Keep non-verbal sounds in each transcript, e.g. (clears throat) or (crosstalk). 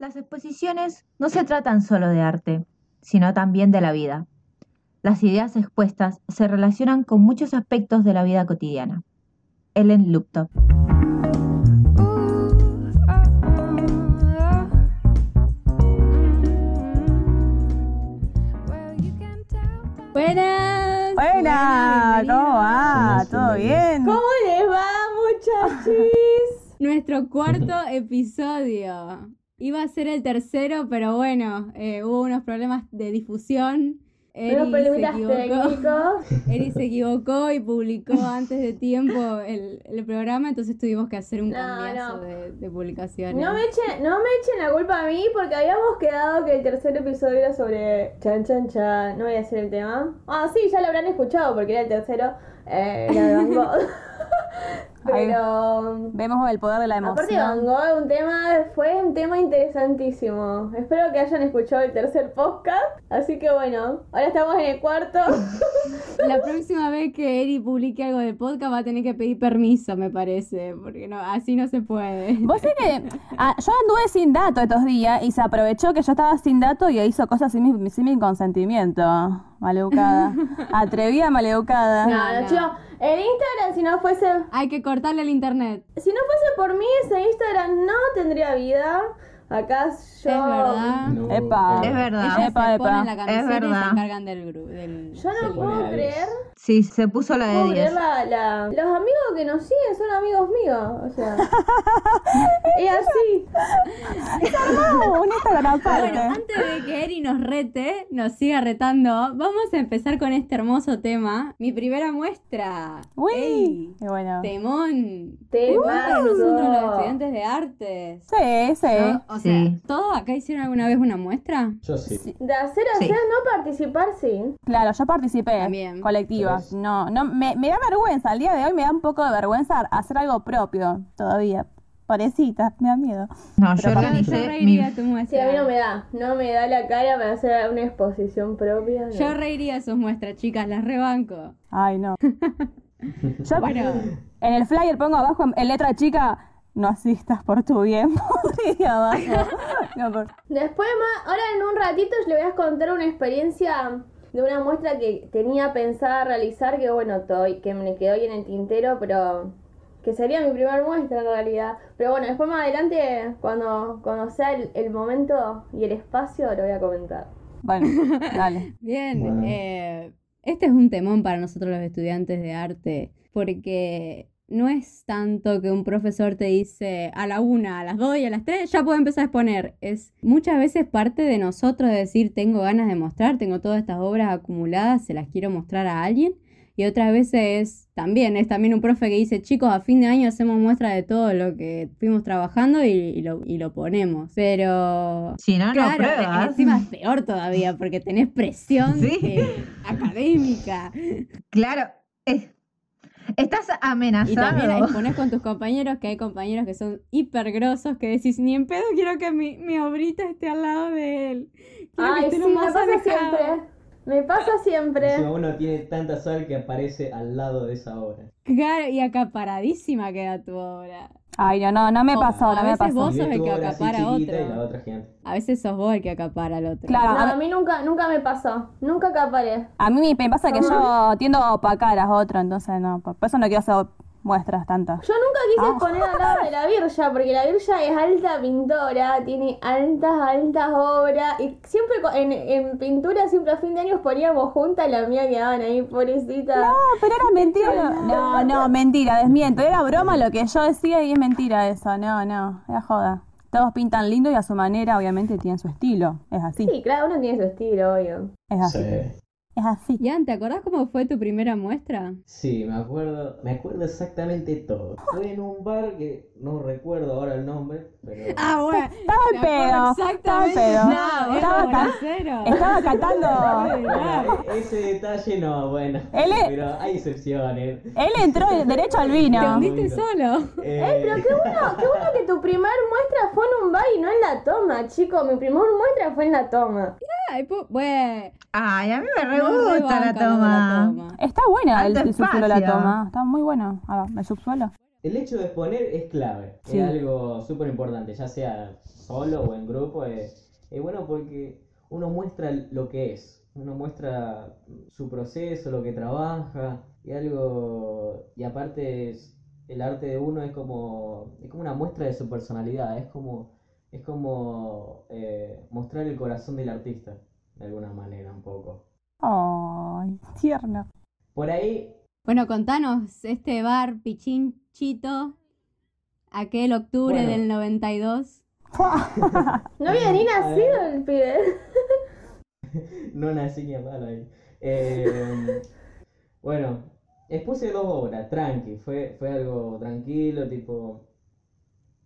Las exposiciones no se tratan solo de arte, sino también de la vida. Las ideas expuestas se relacionan con muchos aspectos de la vida cotidiana. Ellen Luptop. Buenas. Buena, ¿cómo va? Buenas, ¿Todo buenas. bien? ¿Cómo les va, muchachis? (laughs) Nuestro cuarto episodio. Iba a ser el tercero, pero bueno, eh, hubo unos problemas de difusión. Eri se. (laughs) Eri se equivocó y publicó antes de tiempo el, el programa, entonces tuvimos que hacer un No, cambiazo no. De, de publicaciones. No me, echen, no me echen la culpa a mí porque habíamos quedado que el tercer episodio era sobre chan chan chan. No voy a decir el tema. Ah, sí, ya lo habrán escuchado porque era el tercero. Eh, la (laughs) Pero. Vemos el poder de la Aparte de Van emoción. Gogh, un tema, fue un tema interesantísimo. Espero que hayan escuchado el tercer podcast. Así que bueno, ahora estamos en el cuarto. (laughs) La próxima vez que Eri publique algo de podcast va a tener que pedir permiso, me parece, porque no, así no se puede. Vos sé que ah, yo anduve sin dato estos días y se aprovechó que yo estaba sin dato y hizo cosas sin mi, sin mi consentimiento. Maleducada. (laughs) Atrevida, maleducada. No, no. no, chico. En Instagram, si no fuese Hay que cortarle el internet. Si no fuese por mí, ese Instagram no tendría vida. Acá yo. Es verdad. No, Epa. Es verdad. Ellas Epa, se epa. ponen la camiseta Es y verdad. se encargan del grupo. Del Yo no puedo creer. Sí, se puso la de creer 10. la, la- Los amigos que nos siguen son amigos míos. O sea. (laughs) es así. No, un Instagram Bueno, aparte. antes de que Eri nos rete, nos siga retando, vamos a empezar con este hermoso tema. Mi primera muestra. Uy. Ey, Y bueno. temón. Temazo. Para nosotros los estudiantes de artes. Sí, sí. Yo, o sea, Sí. ¿todos acá hicieron alguna vez una muestra? Yo sí. De hacer a Sí. hacer, no participar, sí. Claro, yo participé. También. Colectivas. Sí. No, no, me, me da vergüenza. Al día de hoy me da un poco de vergüenza hacer algo propio todavía. Pobrecita, me da miedo. No, yo Pero Yo organicé mi... reiría tu Sí, muestra. a mí no me da. No me da la cara para hacer una exposición propia. no. Yo reiría sus muestras, chicas, las rebanco. Ay, no. (laughs) Yo Bueno, en el flyer pongo abajo en letra chica, no asistas por tu bien. (laughs) abajo. No, por- Después, más, ahora en un ratito yo le voy a contar una experiencia de una muestra que tenía pensada realizar, que bueno, que me quedó ahí en el tintero, pero que sería mi primer muestra en realidad. Pero bueno, después más adelante, cuando, cuando sea el, el momento y el espacio, lo voy a comentar. Bueno, (laughs) dale. bien. Bueno. eh, este es un temón para nosotros los estudiantes de arte, porque no es tanto que un profesor te dice a la una, a las dos y a las tres ya puedo empezar a exponer. Es muchas veces parte de nosotros decir tengo ganas de mostrar, tengo todas estas obras acumuladas, se las quiero mostrar a alguien. Y otras veces también es también un profe que dice, chicos, a fin de año hacemos muestra de todo lo que fuimos trabajando y, y lo, y lo ponemos. Pero Si no, no Claro, pruebas. encima es peor todavía porque tenés presión Sí. eh, (laughs) académica. Claro. Estás Y amenazado. también exponés con tus compañeros que hay compañeros que son hiper grosos que decís, ni en pedo quiero que mi, mi obrita esté al lado de él. Quiero que Ay, esté sí, lo me más pasa alejado". siempre. Me pasa siempre. Encima uno tiene tanta sal que aparece al lado de esa obra. Claro, y acaparadísima queda tu obra. Ay, no, no, no me O pasó, a no me veces pasó. vos Y sos ves el que acapara a otro. Y la otra. A veces sos vos el que acapara al otro. Claro. No, a- a mí nunca, nunca me pasó. Nunca acaparé. A mí me pasa que yo tiendo a opacar a otro, entonces no, por por eso no quiero hacer muestras tantas. Yo nunca quise Ah. poner al lado de la Virya, porque la Virya es alta pintora, tiene altas, altas obras. Y siempre en, en pintura, siempre a fin de año poníamos juntas la mía quedaban ahí, pobrecita. No, pero era mentira. No, no, mentira, desmiento. Era broma lo que yo decía y es mentira eso. No, no, era joda. Todos pintan lindo y a su manera, obviamente, tienen su estilo. Es así. Sí, cada uno tiene su estilo, obvio. Es así. Sí. Es así. Ian, ¿te acordás cómo fue tu primera muestra? Sí, me acuerdo, me acuerdo exactamente todo. Fue en un bar que no recuerdo ahora el nombre, pero Ah, bueno. Estaba en pedo. Estaba en pedo. No, Estaba cero. Estaba catando. (laughs) Ese detalle no, bueno, Él es- pero hay excepciones. Él entró derecho al Te vino. hundiste solo. Eh, Pero qué bueno, qué bueno que tu primer muestra fue en un bar y no en la toma, chico. Mi primer muestra fue en la toma. Ay, bueno. Ay, a mí me re gusta la toma. la toma. Está buena el, Alto el subsuelo la toma. Está muy bueno. Ah, el subsuelo. El hecho de exponer es clave, Sí. es algo súper importante, ya sea solo o en grupo, es, es bueno porque uno muestra lo que es, uno muestra su proceso, lo que trabaja, y algo, y aparte es- el arte de uno es como, es como una muestra de su personalidad, es como, es como eh, mostrar el corazón del artista, de alguna manera, un poco. Ay, tierno. Por ahí Bueno, contanos, este bar Pichinchito, aquel octubre Bueno. del 92. (laughs) No había ni nacido el pibe. (laughs) No nací ni a palo ahí. Eh, bueno, expuse dos obras, tranqui, fue, fue algo tranquilo, tipo,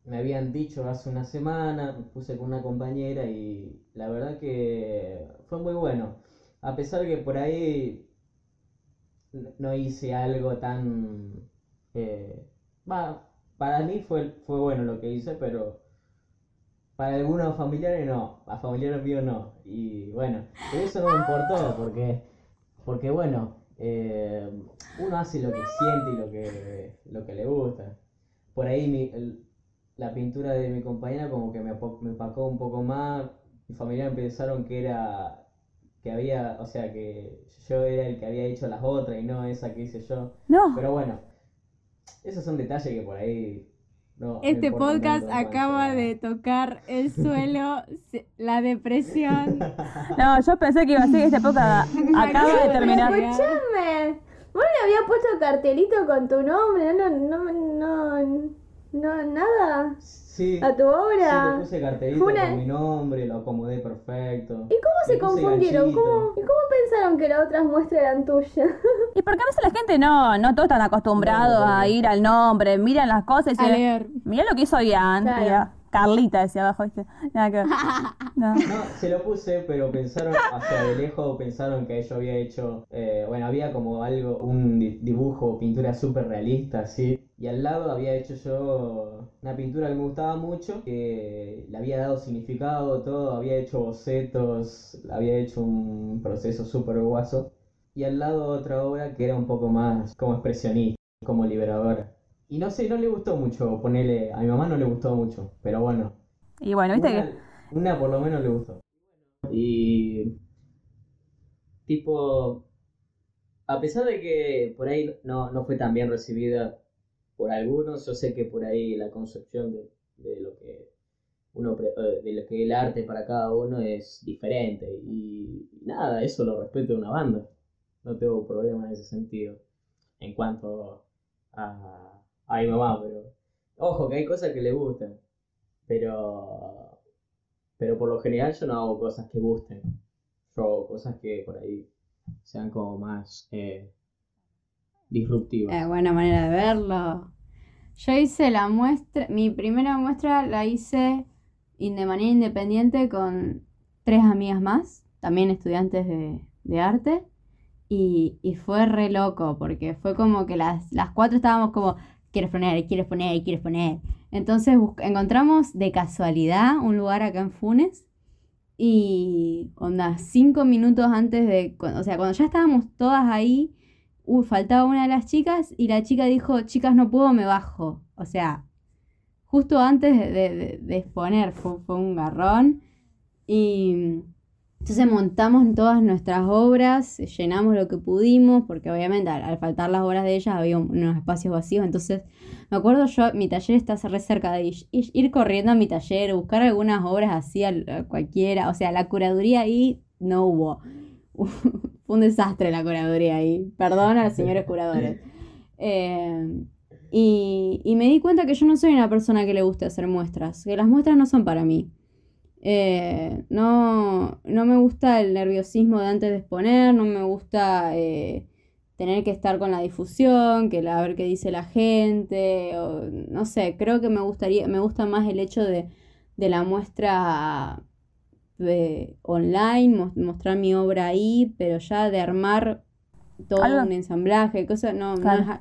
me habían dicho hace una semana, me puse con una compañera y la verdad que fue muy bueno. A pesar que por ahí no hice algo tan... eh, para mí fue, fue bueno lo que hice, pero para algunos familiares no, a familiares míos no. Y bueno, eso no importó porque, porque bueno, eh, uno hace lo que siente y lo que, lo que le gusta. Por ahí mi- la pintura de mi compañera como que me, me un poco más. Mi familia pensaron que era, que había, o sea, que yo era el que había hecho las otras y no esa que hice yo. No, Pero bueno, esos son detalles que por ahí no, Este podcast acaba de tocar el suelo, la depresión. (laughs) no, yo pensé que iba a ser esta época (laughs) acaba de terminar. Escuchame. Vos le habías puesto cartelito con tu nombre, no, no, no, no, nada. Sí, A tu sí, obra. le puse cartelito Fue una- con mi nombre, lo acomodé perfecto. ¿Y cómo se confundieron? ¿Cómo, ¿Y cómo pensaron que las otras muestras eran tuyas? (laughs) Y porque a veces la gente no, no todos están acostumbrados No, no, a no. ir al nombre, miran las cosas y dicen, mira lo que hizo Ian. Claro. Carlita decía abajo, ¿viste? Nada que ver. (laughs) No. No, se lo puse, pero pensaron, sea, de lejos pensaron que yo había hecho, eh, bueno, había como algo, un di- dibujo, pintura súper realista, así. Y al lado había hecho yo una pintura que me gustaba mucho, que le había dado significado, todo, había hecho bocetos, había hecho un proceso súper guaso. Y al lado otra obra que era un poco más como expresionista, como liberadora. Y no sé, no le gustó mucho ponerle, a mi mamá no le gustó mucho, pero bueno, Y bueno, viste una, que una por lo menos le gustó. Y tipo, a pesar de que por ahí no, no fue tan bien recibida por algunos, yo sé que por ahí la concepción de, de lo que uno eh, de lo que el arte para cada uno es diferente. Y nada, eso lo respeto de una banda. No tengo problema en ese sentido. En cuanto a, a mi mamá, pero ojo que hay cosas que le gustan. Pero pero por lo general yo no hago cosas que gusten. Yo hago cosas que por ahí sean como más eh, disruptivas. Eh, buena manera de verlo. Yo hice la muestra, mi primera muestra la hice de manera independiente con tres amigas más, también estudiantes de, de arte, y, y fue re loco, porque fue como que las, las cuatro estábamos como, quieres poner, quieres poner, quieres poner. Entonces encontramos de casualidad un lugar acá en Funes, y onda, cinco minutos antes de, o sea, cuando ya estábamos todas ahí, uh, faltaba una de las chicas y la chica dijo, chicas, no puedo, me bajo. O sea, justo antes de, de- de exponer fue, fue un garrón. Y entonces montamos todas nuestras obras, llenamos lo que pudimos, porque obviamente al, al faltar las obras de ellas había un- unos espacios vacíos. Entonces, me acuerdo yo, mi taller está cerca de ir, ir corriendo a mi taller, buscar algunas obras así al- a cualquiera. O sea, la curaduría ahí no hubo. (laughs) Fue un desastre la curaduría ahí. Perdón a los señores curadores. Eh, y, y me di cuenta que yo no soy una persona que le guste hacer muestras, que las muestras no son para mí. Eh, no, no me gusta el nerviosismo de antes de exponer, no me gusta eh, tener que estar con la difusión, que la, a ver qué dice la gente, o, no sé, creo que me gustaría, me gusta más el hecho de, de la muestra de- online, mos- mostrar mi obra ahí, pero ya de armar todo Algo- un ensamblaje, cosas, no, no Claro.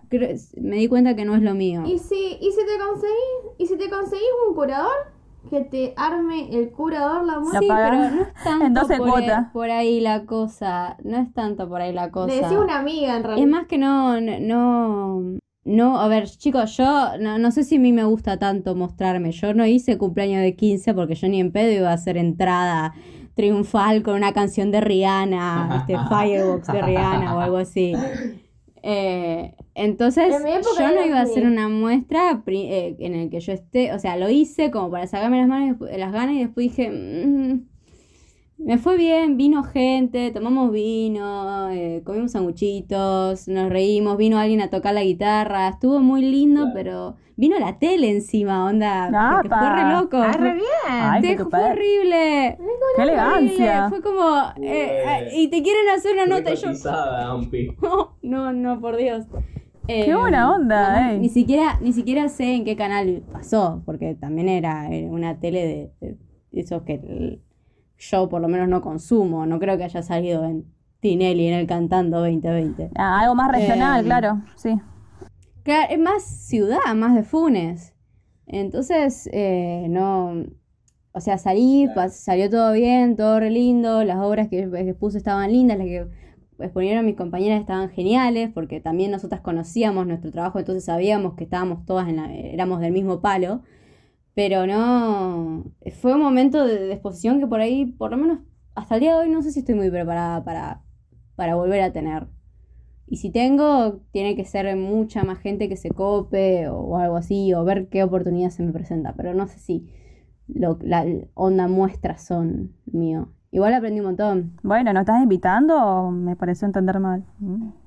me di cuenta que no es lo mío. ¿Y si, y si te conseguís, y si te conseguís un curador que te arme el curador la muestra? Sí, pero no es (laughs) tanto en 12 por, por ahí la cosa, no es tanto por ahí la cosa. Le decís una amiga en Es realidad. más que no, no, no, no, a ver, chicos, yo no, no sé si a mí me gusta tanto mostrarme. Yo no hice cumpleaños de 15 porque yo ni en pedo iba a hacer entrada triunfal con una canción de Rihanna, este Firebox de Rihanna o algo así. (laughs) Eh, entonces, En yo no iba a hacer una muestra eh, en el que yo esté, o sea, lo hice como para sacarme las, manos, las ganas y después dije, "Mm, me fue bien, vino gente, tomamos vino, eh, comimos sanguchitos, nos reímos, vino alguien a tocar la guitarra, estuvo muy lindo, Claro. pero vino la tele encima, onda, fue re loco. Ah, fue- re bien. Ay, te- qué fue horrible. ¡Qué Horrible, elegancia! Fue como, eh, Bueno. y te quieren hacer una nota yo, (laughs) no, no, no, por Dios. Eh, ¡Qué buena onda, no, ey! Ni siquiera, ni siquiera sé en qué canal pasó, porque también era, era una tele de, de esos que el- yo por lo menos no consumo. No creo que haya salido en Tinelli en el Cantando 2020. Ah, algo más regional, Eh, claro, sí. Claro, es más ciudad, más de Funes. Entonces, eh, no. O sea, salí, Claro. salió todo bien, todo re lindo. Las obras que que puse estaban lindas, las que exponieron mis compañeras estaban geniales, porque también nosotras conocíamos nuestro trabajo, entonces sabíamos que estábamos todas en la, éramos del mismo palo. Pero no. Fue un momento de, exposición que por ahí, por lo menos hasta el día de hoy, no sé si estoy muy preparada para, para volver a tener. Y si tengo, tiene que ser mucha más gente que se cope o, algo así, o ver qué oportunidad se me presenta. Pero no sé si lo, la onda muestras son mío. Igual aprendí un montón. Bueno, ¿nos estás invitando me pareció entender mal? Mm.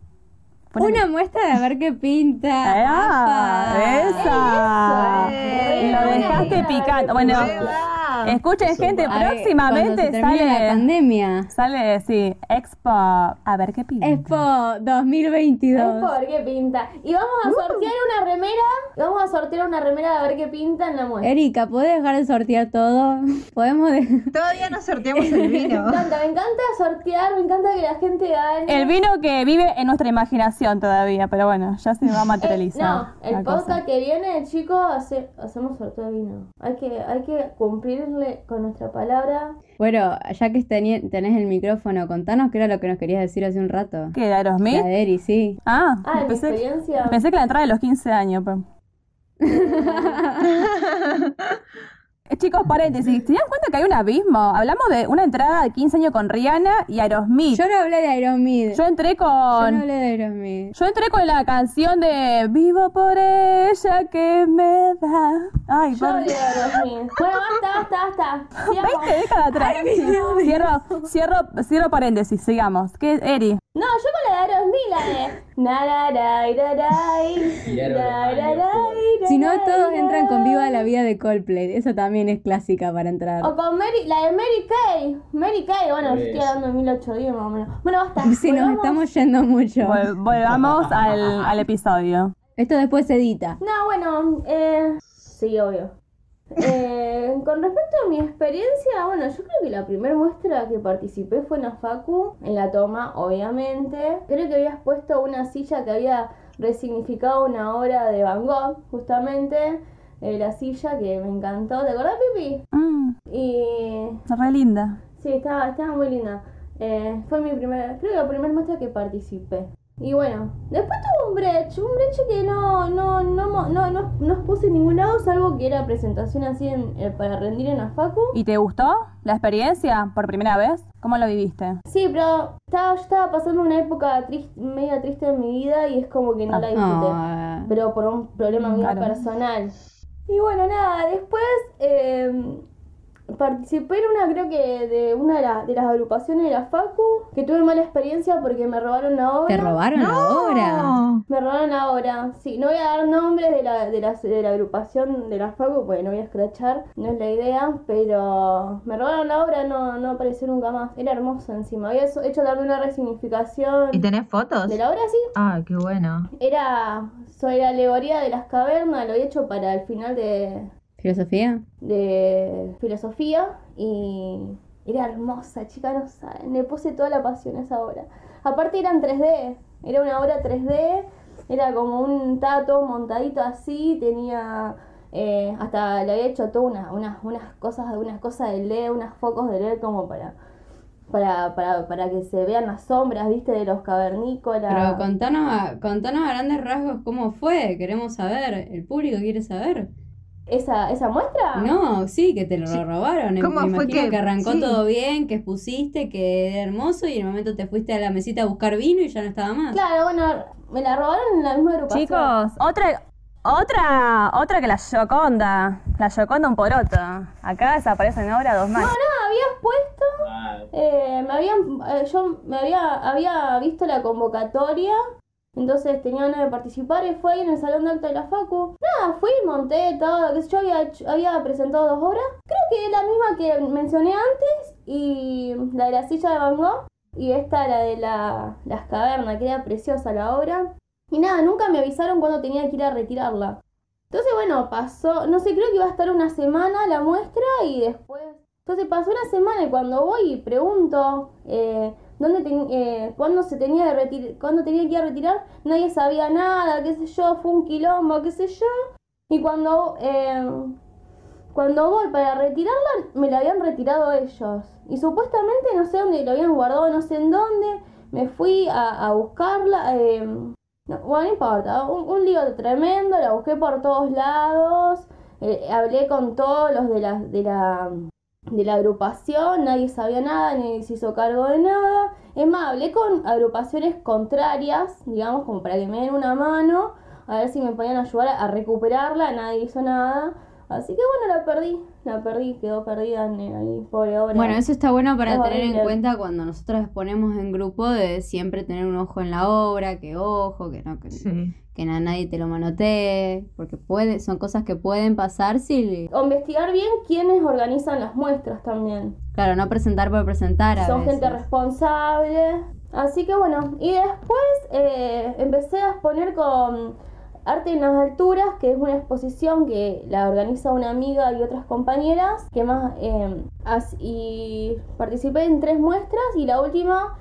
Una muestra de ver qué pinta. ¡Ah! ¡Esa! Eso. Lo dejaste picando. Bueno, Escuchen, Eso gente, va. Ver, próximamente se termine la sale. pandemia. Sale, sí, Expo. A ver qué pinta. Expo Es 2022. por qué pinta. Y vamos a sortear una remera. Vamos a sortear una remera a ver qué pinta en la muestra. Erika, ¿puedes dejar de sortear todo? (laughs) Podemos de- Todavía no sorteamos el Me vino. encanta, me encanta sortear, me encanta que la gente gane. El vino que vive en nuestra imaginación todavía, pero bueno, ya se va a Eh, materializar. no, el podcast que viene, chicos, hace- hacemos sorteo de vino. Hay que, hay que con nuestra palabra. Bueno, ya que tenés el micrófono, contanos qué era lo que nos querías decir hace un rato. ¿Qué, de Aerosmith? La de Eri, sí. Ah, Ah, de mi pensé, experiencia. pensé que la entrada de los 15 años. pero- (laughs) Eh, Chicos, paréntesis, ¿se dan cuenta que hay un abismo? Hablamos de una entrada de 15 años con Rihanna y Aerosmith. Yo no hablé de Aerosmith. Yo entré Yo no con... hablé de Aerosmith. Yo entré con la canción de Vivo por ella que me da. Ay, Yo por... odio a Aerosmith. (laughs) Bueno, basta, basta, basta. Sigamos. 20 décadas atrás. Cierro, cierro, cierro paréntesis, sigamos. ¿Qué, Eri? No, yo con la de Aerosmith, la de. Si no, todos entran con Viva la Vida de Coldplay. Eso también es clásica para entrar. O con Mary, la de Mary Kay. Mary Kay, bueno, yo estoy hablando de 1810 más o menos. Bueno, basta. (laughs) Si nos estamos yendo mucho. Vol- volvamos al, al episodio. Esto después se edita. No, bueno, eh. Sí, obvio. Eh, con respecto a mi experiencia, bueno, yo creo que la primera muestra que participé fue en la Facu, en la toma, obviamente. Creo que habías puesto una silla que había resignificado una obra de Van Gogh, justamente. eh, la silla que me encantó. ¿Te acordás, Pipi? Mm, Y re linda. Sí, estaba, estaba muy linda. Eh, fue mi primera, creo que la primera muestra que participé. Y bueno, después tuve un breche, un breche que no, no, no, no, no, no expuse en ningún lado, salvo que era presentación así en, eh, para rendir en la facu. ¿Y te gustó la experiencia por primera vez? ¿Cómo lo viviste? Sí, pero estaba, yo estaba pasando una época media triste en mi vida y es como que no la disfruté. Ah, pero por un problema mío Claro. personal. Y bueno, nada, después eh, participé en una, creo que de una de, la- de las agrupaciones de la Facu, que tuve mala experiencia porque me robaron la obra. ¿Te robaron la obra? No. Me robaron la obra, sí, no voy a dar nombres de la, de la, de la agrupación de la Facu, porque no voy a escrachar, no es la idea, pero me robaron la obra, no, no apareció nunca más, era hermoso encima, había hecho también una resignificación ¿Y tenés fotos? de la obra, sí, Ay, qué bueno. era sobre la alegoría de las cavernas, lo había hecho para el final de, ¿Filosofía? de filosofía y era hermosa, chica, no saben, le puse toda la pasión a esa obra. Aparte era en 3D, era una obra 3D, era como un, todo montadito así, tenía, eh, hasta le había hecho todas unas, unas, unas cosas, unas cosas de LED, unos focos de LED como para, para, para, para que se vean las sombras, viste, de los cavernícolas. Pero contanos a, contanos a grandes rasgos cómo fue, queremos saber, el público quiere saber. ¿Esa, ¿Esa muestra? No, sí, que te lo Sí. robaron. Me ¿Cómo fue imagino que- que, arrancó sí. todo bien, que expusiste, que era hermoso y en el momento te fuiste a la mesita a buscar vino y ya no estaba más. Claro, bueno, me la robaron en la misma agrupación. Chicos, otra, otra, otra que la Yoconda. La Yoconda un poroto. Acá desaparece en obra dos más. No, no, habías puesto, Ah, eh, me habían, eh, yo me había, había visto la convocatoria, entonces tenía ganas de participar y fue ahí en el salón de acto de la Facu. Nada, fui, monté todo, sé yo, había, había presentado dos obras, creo que la misma que mencioné antes y la de la silla de Van Gogh y esta la de la, las cavernas, que era preciosa la obra. Y nada, nunca me avisaron cuándo tenía que ir a retirarla. Entonces, bueno, pasó, no sé, creo que iba a estar una semana la muestra y después... Entonces pasó una semana y cuando voy y pregunto eh, dónde ten- eh, se tenía retirar, cuándo tenía que ir a retirar, nadie sabía nada, qué sé yo, fue un quilombo, qué sé yo. Y cuando eh, cuando voy para retirarla, me la habían retirado ellos. Y supuestamente no sé dónde lo habían guardado, no sé en dónde. Me fui a, a buscarla. eh, no, bueno, no importa. Un, un lío tremendo, la busqué por todos lados. eh, hablé con todos los de la, de la de la agrupación, nadie sabía nada, ni se hizo cargo de nada. Es más, hablé con agrupaciones contrarias, digamos, como para que me den una mano, a ver si me podían ayudar a recuperarla, nadie hizo nada. Así que bueno, la perdí, la perdí, quedó perdida en ahí, pobre obra. Bueno, eso está bueno para Es tener en cuenta cuando nosotros exponemos en grupo de siempre tener un ojo en la obra, que ojo, que no, que, Sí. Que na- nadie te lo manotee, porque puede, son cosas que pueden pasar si, O investigar bien quiénes organizan las muestras también. claro, no presentar por presentar a Son gente responsable. Así que bueno, y después eh, empecé a exponer con Arte en las Alturas, que es una exposición que la organiza una amiga y otras compañeras, que más eh, y participé en tres muestras y la última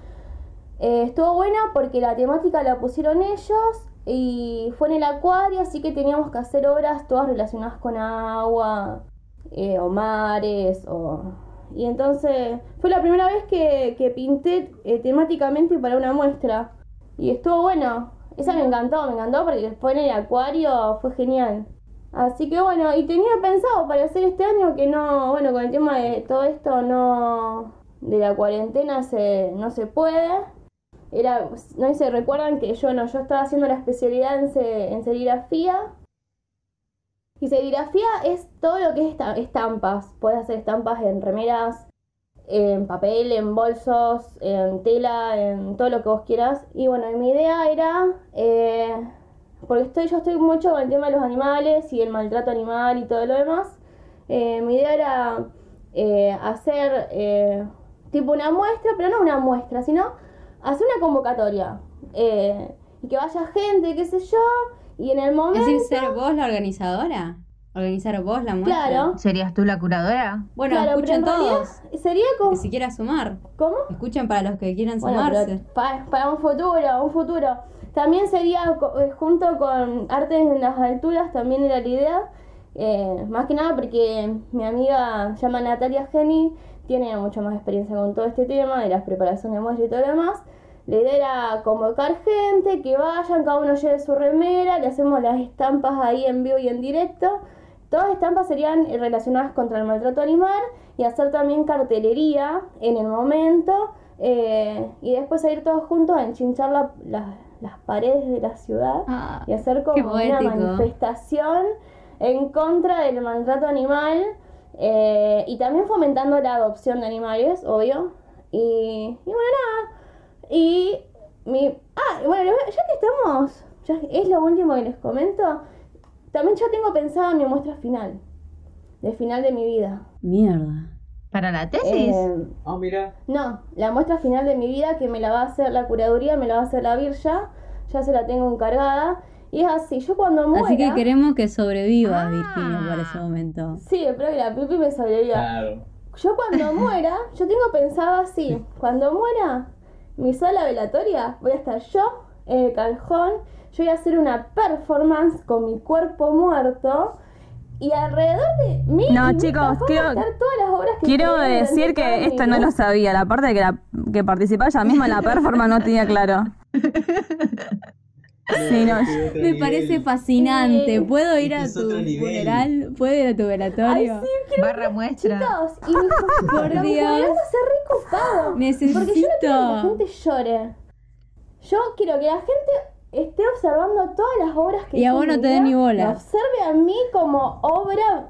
eh, estuvo buena porque la temática la pusieron ellos y fue en el acuario, así que teníamos que hacer obras todas relacionadas con agua, eh, o mares, o... Y entonces fue la primera vez que, que pinté eh, temáticamente para una muestra. Y estuvo bueno. Esa me encantó, me encantó porque fue en el acuario, fue genial. Así que bueno, y tenía pensado para hacer este año que no, bueno, con el tema de todo esto no, de la cuarentena se, no se puede. Era, no sé, recuerdan que yo no, yo estaba haciendo la especialidad en, en serigrafía. Y serigrafía es todo lo que es esta- estampas. Puedes hacer estampas en remeras, en papel, en bolsos, en tela, en todo lo que vos quieras. Y bueno, mi idea era, eh, porque estoy, yo estoy mucho con el tema de los animales y el maltrato animal y todo lo demás. eh, mi idea era eh, hacer tipo una muestra, pero no una muestra, sino hacer una convocatoria. eh, y que vaya gente, qué sé yo, y en el Es momento... decir, ser vos la organizadora, organizar vos la muestra. Claro. ¿Serías tú la curadora? Bueno, Claro, pero escuchen todos, Sería como... que si quieran sumar, ¿Cómo? escuchen para los que quieran Bueno, sumarse. pero pa- para un futuro, un futuro. También sería co- eh, junto con Artes en las Alturas, también era la idea. eh, más que nada porque mi amiga se llama Natalia Geni, tiene mucha más experiencia con todo este tema de las preparaciones de muestra y todo lo demás. La idea era convocar gente, que vayan, cada uno lleve su remera, le hacemos las estampas ahí en vivo y en directo. Todas las estampas serían relacionadas contra el maltrato animal y hacer también cartelería en el momento eh, y después ir todos juntos a enchinchar la- la- las paredes de la ciudad Ah, y hacer como una manifestación en contra del maltrato animal eh, y también fomentando la adopción de animales, obvio. Y, y bueno, nada. Y mi... Ah, bueno, ya que estamos, ya es lo último que les comento, también yo tengo pensado mi muestra final, de final de mi vida. mierda. ¿Para la tesis? Eh, Ah, mira. no, la muestra final de mi vida que me la va a hacer la curaduría, me la va a hacer la Virja, ya se la tengo encargada. Y es así, yo cuando muera... Así que queremos que sobrevivas, Ah. Virginia, para ese momento. Sí, espero que la pipi me sobreviva. Claro. Yo cuando (laughs) muera, yo tengo pensado así, cuando muera mi sala velatoria, voy a estar yo en el cajón, yo voy a hacer una performance con mi cuerpo muerto Y alrededor de mí. No, chicos, quiero- todas las obras que Quiero decir que esto no lo sabía. La parte de que, la- que participaba ella misma en la performance no tenía claro. (laughs) Sí, no. Me nivel. parece fascinante. Sí. ¿Puedo ir a tu funeral? ¿Puedo ir a tu velatorio? Barra muestra. Chicos, y mi, (laughs) Por Dios. ser recopado. Necesito. Porque yo no quiero que la gente llore. Yo quiero que la gente esté observando todas las obras que Y a vos no te vida, ni bola. observe a mí como obra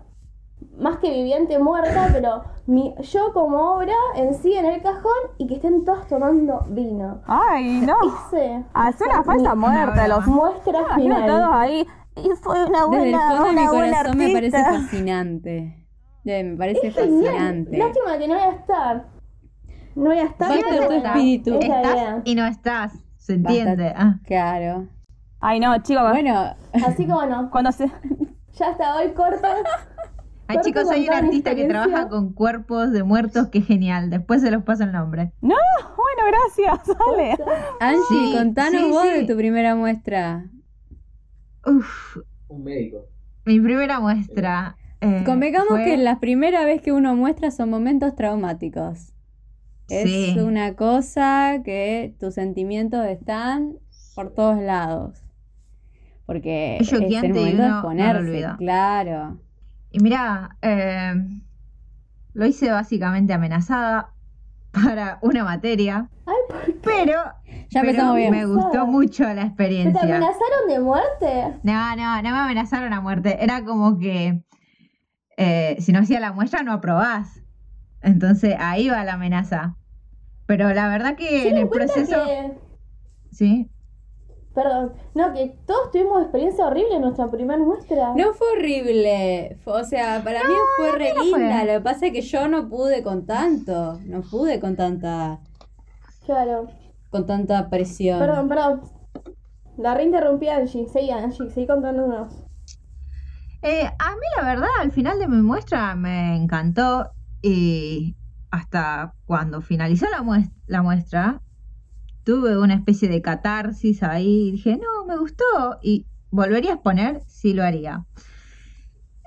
más que viviente muerta, pero mi, yo como obra en sí en el cajón y que estén todos tomando vino. Ay, no. Ese Hace una falsa muerte. Los muestra imagino final. todos ahí. Y fue una Desde el buena, fondo de mi una buena corazón me parece fascinante. Me parece Es genial. fascinante. Lástima que no voy a estar. No voy a estar. Va a estar tu espíritu. es Estás y no estás. Se entiende. Ah. Claro. Ay, no, chicos. Bueno, Así que bueno, Cuando se. (laughs) ya hasta hoy corto. (laughs) Ay, chicos, soy un artista que trabaja con cuerpos de muertos, que genial. Después se los paso el nombre. No, bueno, gracias. (laughs) Dale. Angie, Sí, contanos sí, vos sí. de tu primera muestra. Uf, Un médico. mi primera muestra. eh, Convengamos fue- que la primera vez que uno muestra son momentos traumáticos. Es Sí. una cosa que tus sentimientos están por todos lados. Porque Es el momento de no exponerse, claro. Y mira, eh, lo hice básicamente amenazada (laughs) para una materia, Ay, ¿por qué? pero, Ya pero empezamos bien. me gustó mucho la ¿Te experiencia. amenazaron de muerte? No, no, no me amenazaron a muerte. Era como que eh, si no hacía la muestra no aprobás. Entonces ahí va la amenaza. Pero la verdad que en el proceso... que... Sí. Perdón, no, que todos tuvimos experiencia horrible en nuestra primera muestra. No fue horrible, fue- o sea, para mí fue re no fue. linda, lo que pasa es que yo no pude con tanto, no pude con tanta, Claro. con tanta presión. Perdón, perdón. La reinterrumpí a Angie. Seguí, Angie, seguí contándonos. Eh, a mí la verdad, al final de mi muestra me encantó y hasta cuando finalizó la, mues- la muestra, tuve una especie de catarsis ahí dije, no, me gustó y volvería a exponer, sí lo haría.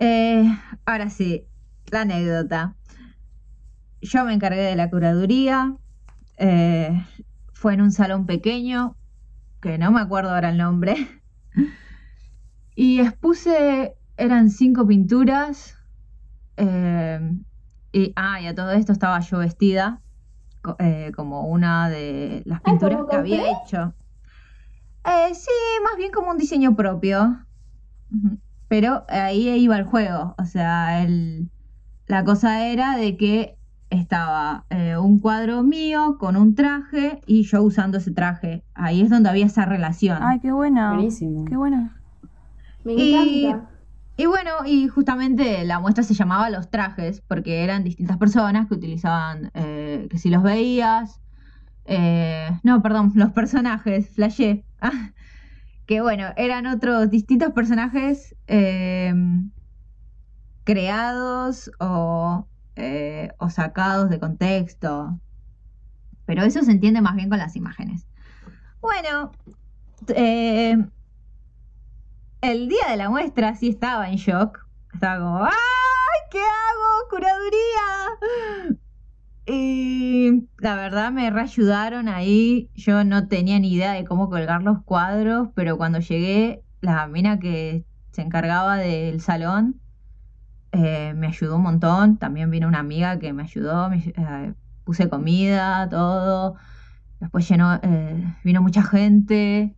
Eh, ahora sí, la anécdota. Yo me encargué de la curaduría, eh, fue en un salón pequeño, que no me acuerdo ahora el nombre, (laughs) y expuse, eran cinco pinturas, eh, y, ah, y a todo esto estaba yo vestida eh, como una de las Ay, pinturas ¿como que había hecho. Eh, sí, más bien como un diseño propio. Pero ahí iba el juego. O sea, el, la cosa era de que estaba eh, un cuadro mío con un traje y yo usando ese traje. Ahí es donde había esa relación. Ay, qué buena. Buenísimo. Qué buena. Me Y- encanta. Y bueno, y justamente la muestra se llamaba Los trajes, porque eran distintas personas que utilizaban, eh, que si los veías, eh, no, perdón, (laughs) los personajes, flashé, (laughs) que bueno, eran otros distintos personajes eh, creados o, o sacados de contexto, pero eso se entiende más bien con las imágenes. Bueno, el día de la muestra sí estaba en shock. Estaba como, ¡ay! ¿Qué hago? ¡Curaduría! Y la verdad me reayudaron ahí. Yo no tenía ni idea de cómo colgar los cuadros, pero cuando llegué, la mina que se encargaba del salón eh, me ayudó un montón. También vino una amiga que me ayudó. me- eh, puse comida, todo. Después llenó, eh, vino mucha gente.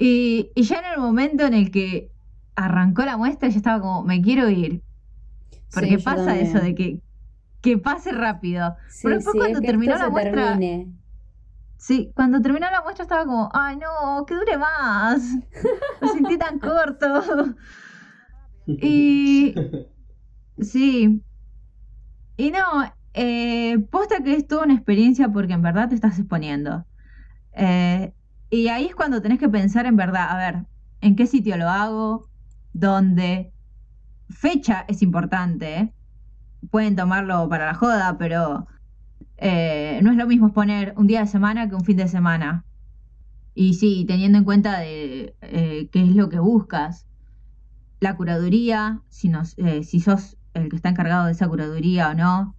Y, y ya en el momento en el que arrancó la muestra, yo estaba como, me quiero ir. Porque Sí, pasa también. eso de que, que pase rápido. Sí, Pero después sí, cuando es que terminó la muestra- termine. Sí, cuando terminó la muestra estaba como, ay no, que dure más. Lo sentí tan (laughs) corto. Y (laughs) sí. Y no, eh, posta que es toda una experiencia porque en verdad te estás exponiendo. Eh, y ahí es cuando tenés que pensar en verdad, a ver, ¿en qué sitio lo hago? ¿Dónde? Fecha es importante. ¿eh? Pueden tomarlo para la joda, pero eh, no es lo mismo exponer un día de semana que un fin de semana. Y sí, teniendo en cuenta de eh, qué es lo que buscas. la curaduría, si, nos, eh, si sos el que está encargado de esa curaduría o no.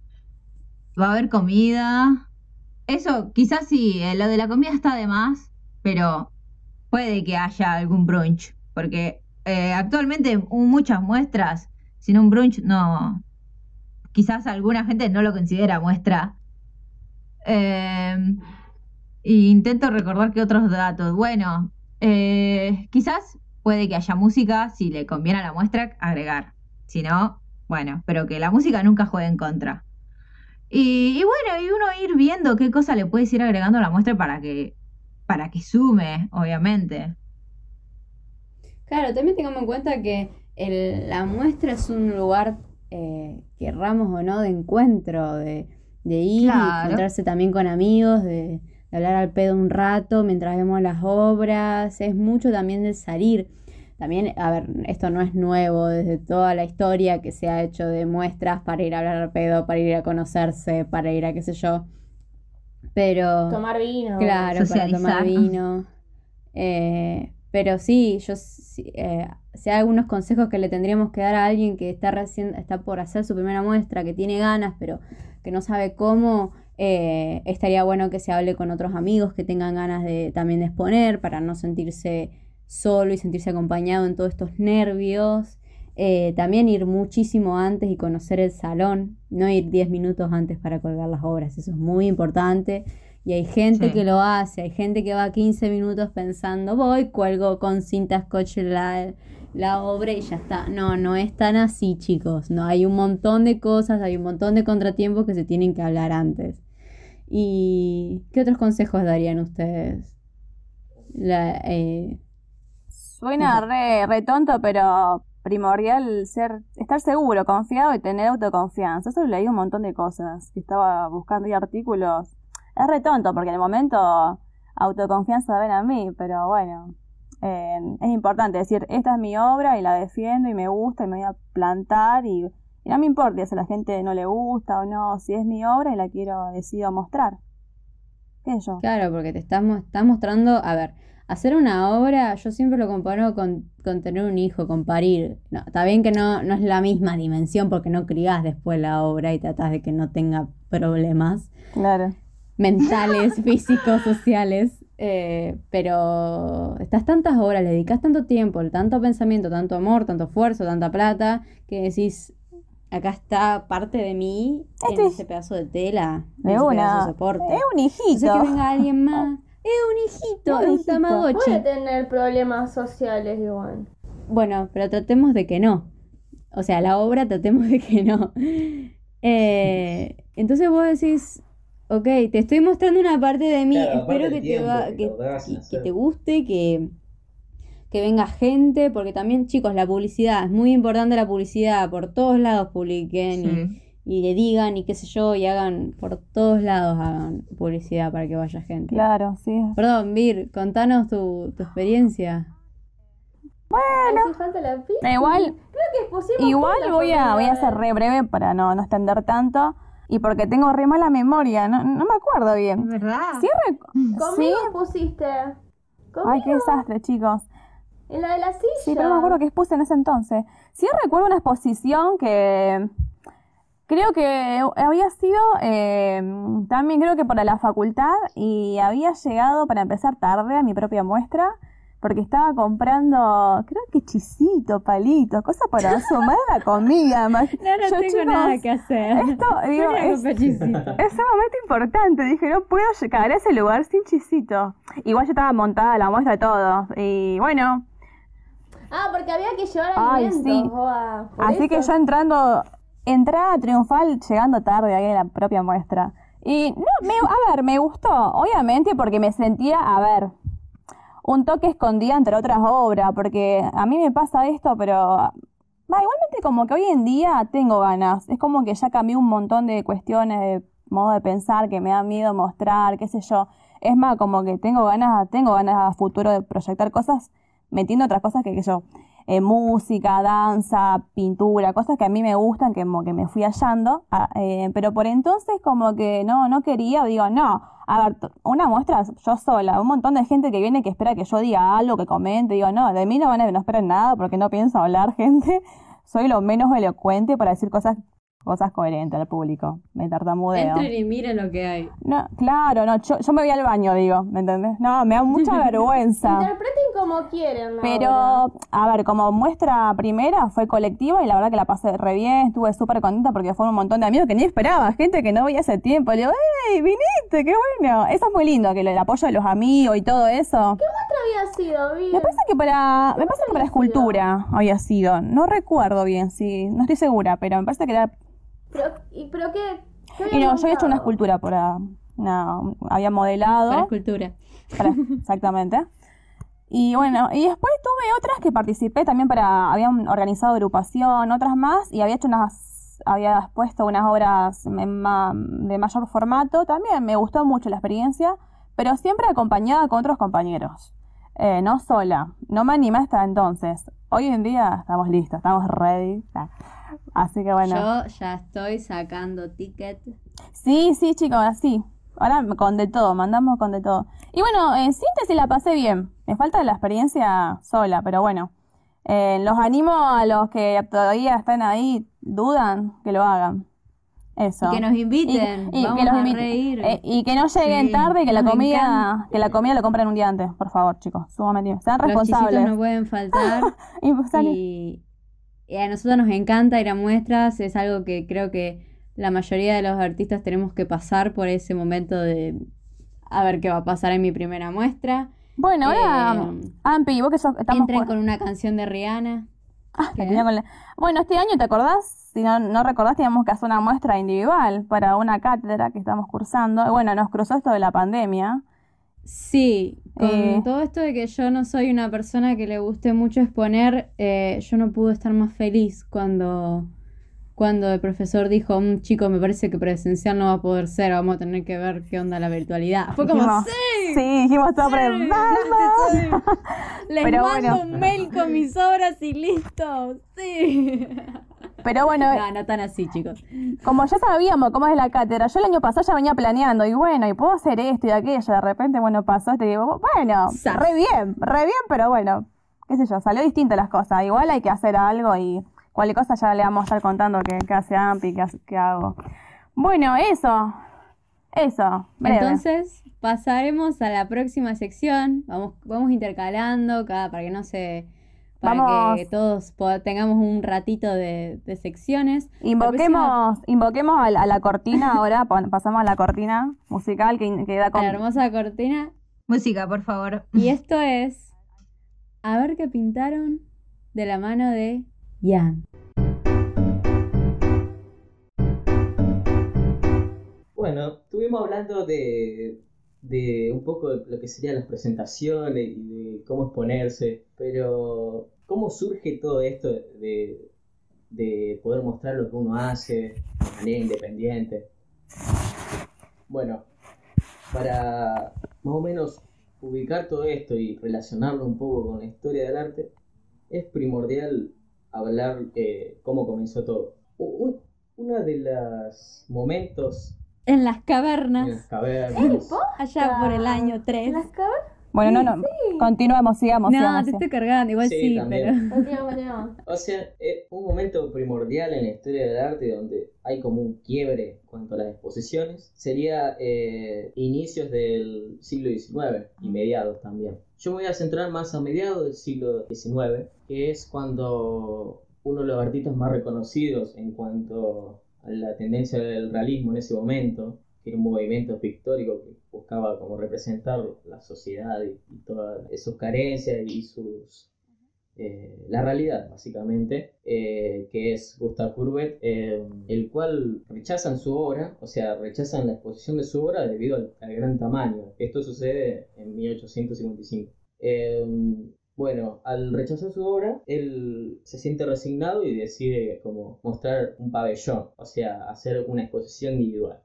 Va a haber comida. Eso, quizás sí, eh, lo de la comida está de más, pero puede que haya algún brunch, porque eh, actualmente muchas muestras, sin un brunch no, quizás alguna gente no lo considera muestra. Y intento recordar que otros datos. Bueno, eh, quizás puede que haya música, si le conviene a la muestra, agregar. Si no, bueno, pero que la música nunca juegue en contra. Y, y, bueno, y uno ir viendo qué cosa le puedes ir agregando a la muestra para que, para que sume, obviamente. Claro, también tengamos en cuenta que el, la muestra es un lugar, eh, querramos o no, de encuentro, de, de ir Claro. y encontrarse también con amigos, de, de hablar al pedo un rato mientras vemos las obras. Es mucho también de salir. También, a ver, esto no es nuevo, desde toda la historia que se ha hecho de muestras para ir a hablar al pedo, para ir a conocerse, para ir a qué sé yo. Pero... Tomar vino. Claro, para Socializar. tomar vino. Eh, pero sí, yo eh, si hay algunos consejos que le tendríamos que dar a alguien que está recién, está por hacer su primera muestra, que tiene ganas, pero que no sabe cómo, eh, estaría bueno que se hable con otros amigos que tengan ganas de también de exponer para no sentirse solo y sentirse acompañado en todos estos nervios. Eh, también ir muchísimo antes y conocer el salón, no ir 10 minutos antes para colgar las obras, eso es muy importante. Y hay gente Sí. que lo hace, hay gente que va 15 minutos pensando, voy, cuelgo con cinta scotch la, la obra y ya está. No, no es tan así, chicos. No, hay un montón de cosas, hay un montón de contratiempos que se tienen que hablar antes. ¿Y qué otros consejos darían ustedes? La, eh, Suena re, re tonto, pero primordial ser, estar seguro, confiado y tener autoconfianza. Eso leí un montón de cosas que estaba buscando y artículos. Es re tonto porque en el momento autoconfianza ven a mí, pero bueno, eh, es importante decir, esta es mi obra y la defiendo y me gusta y me voy a plantar y, no me importa si a la gente no le gusta o no, si es mi obra y la quiero, decido mostrar. ¿Qué yo? Claro, porque te estás, estás mostrando, a ver, hacer una obra, yo siempre lo comparo con, con tener un hijo, con parir. No, está bien que no, no es la misma dimensión porque no criás después la obra y tratás de que no tenga problemas Claro. mentales, (laughs) físicos, sociales. eh, pero estás tantas horas, le dedicas tanto tiempo, tanto pensamiento, tanto amor, tanto esfuerzo, tanta plata, que decís, acá está parte de mí Este en es- ese pedazo de tela, en De ese una. pedazo de soporte. Es un hijito. que venga alguien (laughs) más. Es un hijito, Un es un tamagotchi. Puede tener problemas sociales igual. Bueno, pero tratemos de que no. O sea, la obra tratemos de que no. Eh, entonces vos decís, ok, te estoy mostrando una parte de mí, Claro, espero que te, va, que te guste, que, que venga gente, porque también, chicos, la publicidad, es muy importante la publicidad, por todos lados publiquen Sí. y le digan y qué sé yo, y hagan, por todos lados hagan publicidad para que vaya gente. Claro, sí. Perdón, Vir, contanos tu, tu experiencia. Hace falta la pizza. Da igual, Creo que igual voy a, voy a ser re breve para no, no extender tanto. Y porque tengo re mala memoria, no, no me acuerdo bien. verdad. Sí, Conmigo sí. pusiste. Ay, Conmigo. qué desastre, chicos. En la de la silla. Sí, pero no me acuerdo qué expuse en ese entonces. Sí recuerdo una exposición que creo que había sido eh, también creo que para la facultad y había llegado para empezar tarde a mi propia muestra porque estaba comprando, creo que chisito, palito, cosas para (laughs) sumar a la comida. más- No, no Yo, tengo chicos, nada que hacer. Esto, (laughs) digo, es, es un momento importante. Dije, no puedo llegar a ese lugar sin chisito. Igual ya estaba montada la muestra y todo. Y bueno, Ah, porque había que llevar Ay, alimentos. sí. Por Así que yo entrando, entrada triunfal llegando tarde ahí en la propia muestra. Y no, me, a ver, me gustó, obviamente porque me sentía, a ver, un toque escondida entre otras obras, porque a mí me pasa esto, pero igualmente como que hoy en día tengo ganas. Es como que ya cambié un montón de cuestiones de modo de pensar que me da miedo mostrar, qué sé yo. Es más, como que tengo ganas, tengo ganas a futuro de proyectar cosas, metiendo otras cosas que, que yo, eh, música, danza, pintura, cosas que a mí me gustan, que como que me fui hallando, ah, eh, pero por entonces como que no, no quería, digo, no, A ver, una muestra yo sola, un montón de gente que viene que espera que yo diga algo, que comente, digo, no, de mí no van a, no esperen nada porque no pienso hablar, (laughs) gente. Soy lo menos elocuente para decir cosas, cosas coherentes al público. Me tartamudeo. Entren y miren lo que hay. No, claro, no, yo, yo me voy al baño, digo, ¿me entendés? No, me da mucha (laughs) vergüenza. Interpreten como quieren. la Pero, obra. a ver, como muestra primera fue colectiva y la verdad que la pasé re bien, estuve súper contenta porque fue un montón de amigos que ni esperaba, gente que no veía hace tiempo. Le digo, ¡hey, viniste! ¡Qué bueno! Eso es muy lindo, que el apoyo de los amigos y todo eso. ¿Qué muestra había sido? Bien. Me parece que para, me parece que para escultura había sido. No recuerdo bien, sí, no estoy segura, pero me parece que era... Pero, y, pero qué, qué Y no, yo había hecho una escultura para... Una, había Para modelado. escultura. Para- exactamente. Y bueno, y después tuve otras que participé también para, habían organizado agrupación, otras más, y había hecho unas, había puesto unas obras ma- de mayor formato, también me gustó mucho la experiencia, pero siempre acompañada con otros compañeros, Eh, no sola, no me animé hasta entonces. Hoy en día estamos listos, estamos ready. Ah, Así que bueno. Yo ya estoy sacando ticket. Sí, sí, chicos, así. Ahora con de todo, mandamos con de todo. Y bueno, en síntesis la pasé bien. Me falta la experiencia sola, pero bueno. Eh, los animo a los que todavía están ahí, dudan, que lo hagan. Eso. Y que nos inviten. Y, y Vamos que los a inviten. reír. Eh, y que no lleguen Sí, tarde y que la comida, encanta. que la comida lo compren un día antes, por favor, chicos. Sumamente. Sean Los responsables. no pueden faltar. (laughs) Y a nosotros nos encanta ir a muestras. Es algo que creo que la mayoría de los artistas tenemos que pasar por ese momento de a ver qué va a pasar en mi primera muestra. Bueno, ahora, Eh, Ampi, vos que sos, estamos Entren por- con una canción de Rihanna. Tenía con la- Bueno, este año, ¿te acordás? Si no, no recordás, teníamos que hacer una muestra individual para una cátedra que estamos cursando. Bueno, nos cruzó esto de la pandemia. Sí, con Eh. todo esto de que yo no soy una persona que le guste mucho exponer, eh, yo no pude estar más feliz cuando, cuando el profesor dijo, "Mm, chico, me parece que presencial no va a poder ser, vamos a tener que ver qué onda la virtualidad. Fue como, Dijimos, sí, Sí, dijimos todo sí, (laughs) les Pero mando bueno. un mail con mis obras y listo, sí. (laughs) Pero bueno, No, no tan así, chicos. como ya sabíamos cómo es la cátedra, yo el año pasado ya venía planeando. Y bueno, y puedo hacer esto y aquello. De repente, bueno, pasó este y digo, bueno, re bien, re bien, pero bueno, qué sé yo, salió distinta las cosas. Igual hay que hacer algo y cualquier cosa ya le vamos a estar contando qué, qué hace Ampi, qué, qué hago. Bueno, eso. Eso. Breve. Entonces, pasaremos a la próxima sección. Vamos, vamos intercalando cada para que no se para Vamos. que todos tengamos un ratito de, de secciones. Próxima- Invoquemos, invoquemos a, la- a la cortina ahora, pasamos a la cortina musical que, que da con... la hermosa cortina. Música, por favor. Y esto es A ver qué pintaron de la mano de Jan. Bueno, estuvimos hablando de, de un poco de lo que serían las presentaciones y de cómo exponerse, pero ¿cómo surge todo esto de, de poder mostrar lo que uno hace de manera independiente? Bueno, para más o menos ubicar todo esto y relacionarlo un poco con la historia del arte, es primordial hablar eh, cómo comenzó todo. Un- uno de los momentos En las en las cavernas, cavernas. allá por el año 3. ¿En las cavernas? Bueno, no, no, continuemos, sigamos, No, sigamos. te estoy cargando, igual Sí, sí, también. (laughs) pero. Continuamos, continuamos. O sea, es un momento primordial en la historia del arte donde hay como un quiebre cuanto a las exposiciones. Sería eh, inicios del siglo XIX y mediados también. Yo me voy a centrar más a mediados del siglo XIX, que es cuando uno de los artistas más reconocidos en cuanto a la tendencia del realismo en ese momento, era un movimiento pictórico que buscaba como representar la sociedad y, y todas sus carencias y sus eh, la realidad, básicamente, eh, que es Gustave Courbet, eh, el cual rechazan su obra, o sea, rechazan la exposición de su obra debido al, al gran tamaño. Esto sucede en 1855. Eh, bueno, al rechazar su obra, él se siente resignado y decide como mostrar un pabellón, o sea, hacer una exposición individual.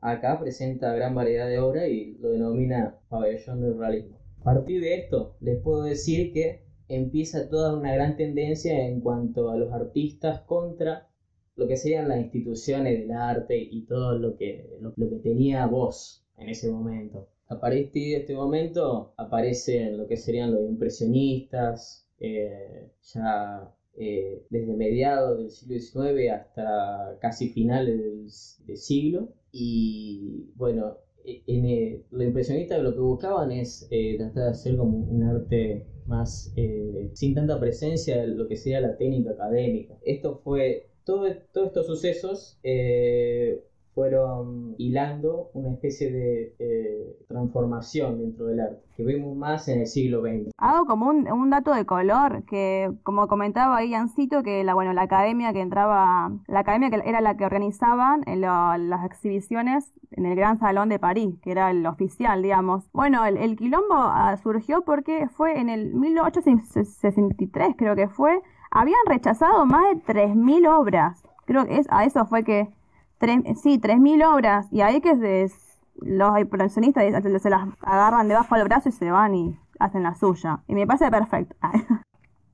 Acá presenta gran variedad de obras y lo denomina pabellón del realismo. A partir de esto, les puedo decir que empieza toda una gran tendencia en cuanto a los artistas contra lo que serían las instituciones del arte y todo lo que, lo, lo que tenía voz en ese momento. A partir de este momento aparecen lo que serían los impresionistas, eh, ya eh, desde mediados del siglo XIX hasta casi finales del, siglo. Y bueno, e, en, eh, lo impresionista lo que buscaban es tratar de hacer como un arte más sin tanta presencia de lo que sería la técnica académica. Esto fue, todo, todos estos sucesos fueron hilando una especie de eh, transformación dentro del arte, que vemos más en el siglo XX. Hago como un, dato de color, que como comentaba ahí Ancito, que la, bueno, la academia que entraba, la academia que era la que organizaban en las exhibiciones en el Gran Salón de París, que era el oficial, digamos. Bueno, el, el quilombo ah, surgió porque fue en el 1863, creo que fue, habían rechazado más de 3.000 obras. Creo que es, a eso fue que tres, sí, 3.000 obras, y ahí que los coleccionistas se las agarran debajo del brazo y se van y hacen la suya. Y me parece perfecto. (laughs)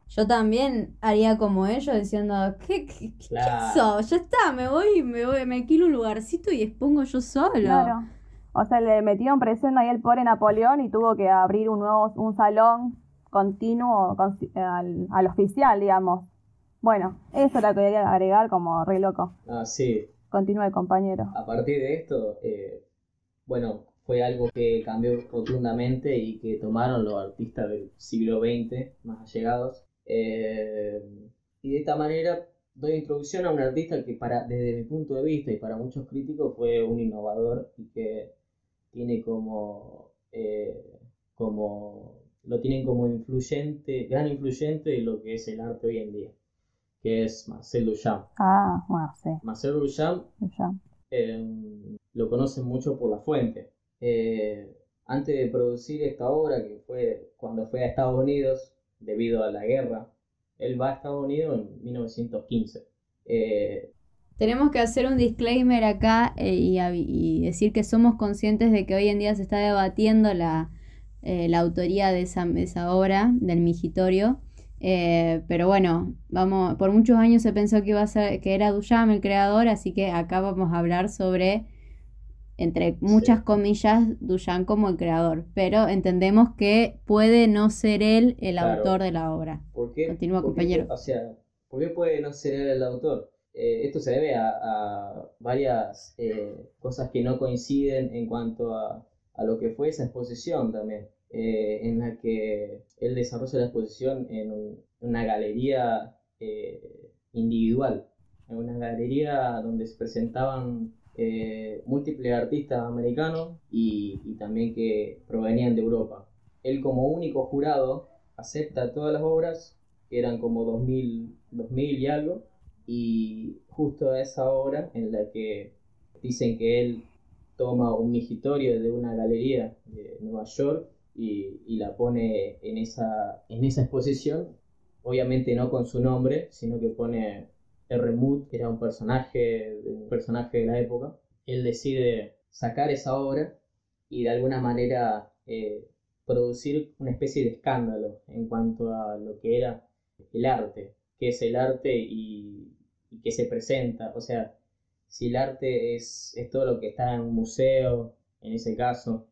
Yo también haría como ellos diciendo, ¿qué, qué, Ya está, me voy, me voy, me alquilo un lugarcito y expongo yo solo. Claro. O sea, le metieron presión ahí el pobre Napoleón y tuvo que abrir un nuevo, un salón continuo al, al oficial, digamos. Bueno, eso lo quería agregar como re loco. Ah, sí. Continúa, compañero. A partir de esto, eh, bueno, fue algo que cambió rotundamente y que tomaron los artistas del siglo XX más allegados. Eh, y de esta manera doy introducción a un artista que para, desde mi punto de vista y para muchos críticos fue un innovador y que tiene como, eh, como lo tienen como influyente, gran influyente en lo que es el arte hoy en día que es Marcel Duchamp. Ah, bueno, sí. Marcel Duchamp, eh, lo conocen mucho por la fuente. Eh, antes de producir esta obra, que fue cuando fue a Estados Unidos, debido a la guerra, él va a Estados Unidos en 1915. Eh, Tenemos que hacer un disclaimer acá y, decir que somos conscientes de que hoy en día se está debatiendo la, la autoría de esa, de esa obra, del Migitorio. Eh, pero bueno, vamos, por muchos años se pensó que iba a ser, que era Duchamp el creador, así que acá vamos a hablar sobre, entre muchas comillas, Duchamp como el creador. Pero entendemos que puede no ser él el autor de la obra. ¿Por qué? Continúa, compañero. O sea, ¿por qué puede no ser él el autor? Eh, esto se debe a, varias eh, cosas que no coinciden en cuanto a, a lo que fue esa exposición también. Eh, en la que él desarrolla la exposición en una galería eh, individual, en una galería donde se presentaban eh, múltiples artistas americanos y, también que provenían de Europa. Él como único jurado acepta todas las obras, que eran como 2000, 2000 y algo, y justo a esa hora en la que dicen que él toma un migitorio de una galería de Nueva York y, la pone en esa, en esa exposición, obviamente no con su nombre, sino que pone R. Mood, que era un personaje, personaje de la época. Él decide sacar esa obra y de alguna manera eh, producir una especie de escándalo en cuanto a lo que era el arte, qué es el arte y, y qué se presenta. O sea, si el arte es, es todo lo que está en un museo, en ese caso,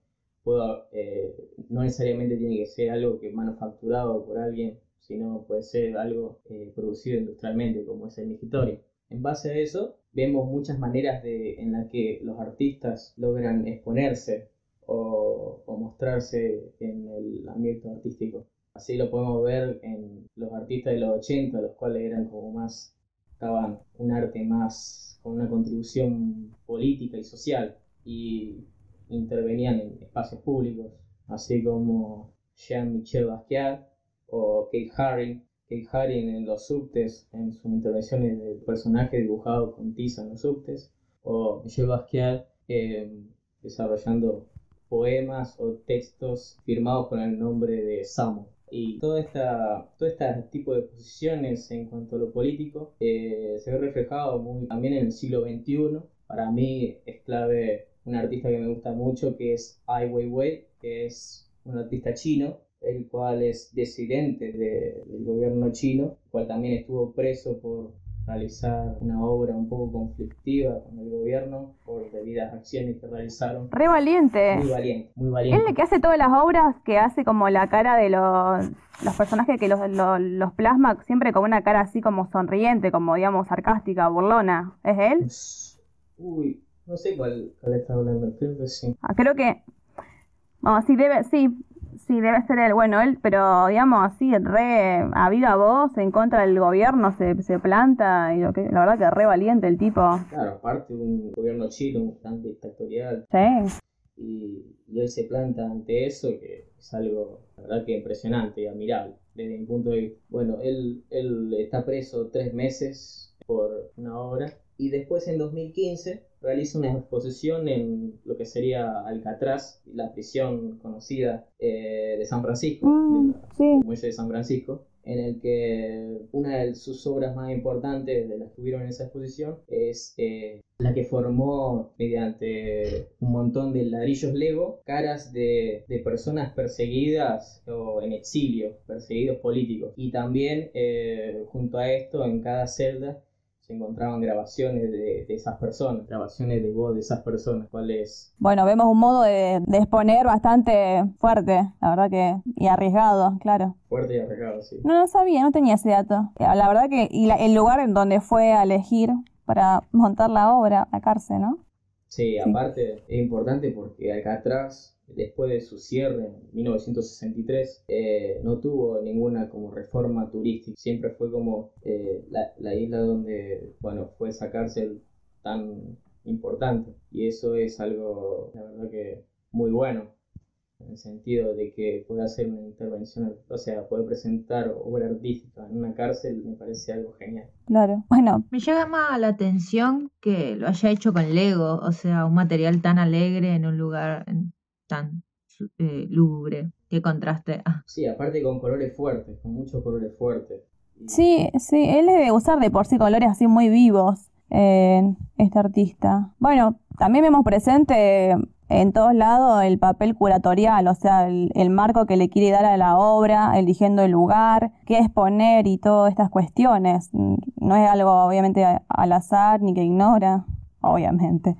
eh, no necesariamente tiene que ser algo que manufacturado por alguien, sino puede ser algo eh, producido industrialmente, como es el migitorio. En base a eso, vemos muchas maneras de, en las que los artistas logran exponerse o, mostrarse en el ambiente artístico. Así lo podemos ver en los artistas de los 80, los cuales eran como más, estaban un arte más con una contribución política y social. Y intervenían en espacios públicos, así como Jean-Michel Basquiat o Kate Haring. Kate Haring en los subtes, en sus intervenciones de personaje dibujado con tiza en los subtes, o Michel Basquiat eh, desarrollando poemas o textos firmados con el nombre de Samo. Y todo, esta, todo este tipo de posiciones en cuanto a lo político eh, se ve reflejado muy, también en el siglo XXI. Para mí es clave un artista que me gusta mucho que es Ai Weiwei, que es un artista chino, el cual es disidente del gobierno chino, el cual también estuvo preso por, realizar una obra un poco conflictiva con el gobierno por debidas acciones que realizaron. Re valiente. Muy valiente, muy Él valiente. es el que hace todas las obras, que hace como la cara de los, los personajes que los, los, los plasma siempre con una cara así como sonriente, como digamos sarcástica, burlona. ¿Es él? Uy, no sé cuál, cuál está hablando, creo que sí. Ah, creo que. Vamos, sí, debe, sí, sí, debe ser él. Bueno, él, pero digamos así, re a viva voz, en contra del gobierno, se, se planta, y lo que, la verdad que re valiente el tipo. Claro, aparte de un gobierno chino tan dictatorial Sí. y, y él se planta ante eso, que es algo, la verdad que impresionante y admirable desde mi punto de vista. Bueno, él, él está preso tres meses por una obra y después en 2015 realiza una exposición en lo que sería Alcatraz, la prisión conocida eh, de San Francisco, Mm, de la- sí. el muelle de San Francisco, en el que una de sus obras más importantes de las que hubieron en esa exposición es eh, la que formó mediante un montón de ladrillos Lego caras de, de personas perseguidas o en exilio, perseguidos políticos. Y también eh, junto a esto, en cada celda se encontraban grabaciones de, de esas personas, grabaciones de voz de esas personas, cuales Bueno, vemos un modo de, de exponer bastante fuerte, la verdad que, y arriesgado, claro. fuerte y arregado, sí. No, no sabía, no tenía ese dato. Eh, La verdad que, y la- el lugar en donde fue a elegir para montar la obra, la cárcel, ¿no? Sí, aparte es importante porque Alcatraz, después de su cierre en 1963, eh, no tuvo ninguna como reforma turística. Siempre fue como eh, la, la isla donde, bueno, fue esa cárcel tan importante. Y eso es algo, la verdad que muy bueno. En el sentido de que puede hacer una intervención, o sea, puede presentar obra artística en una cárcel, me parece algo genial. Claro. Bueno, Me llama la atención que lo haya hecho con Lego, o sea, un material tan alegre en un lugar en- tan eh, lúgubre. Qué contraste. Ah, Sí, aparte con colores fuertes, con muchos colores fuertes. Sí, sí, él debe usar de por sí colores así muy vivos, eh, este artista. Bueno, también vemos presente en todos lados el papel curatorial, o sea, el, el marco que le quiere dar a la obra, eligiendo el lugar, qué exponer y todas estas cuestiones. Mm, No es algo obviamente al azar ni que ignora, obviamente.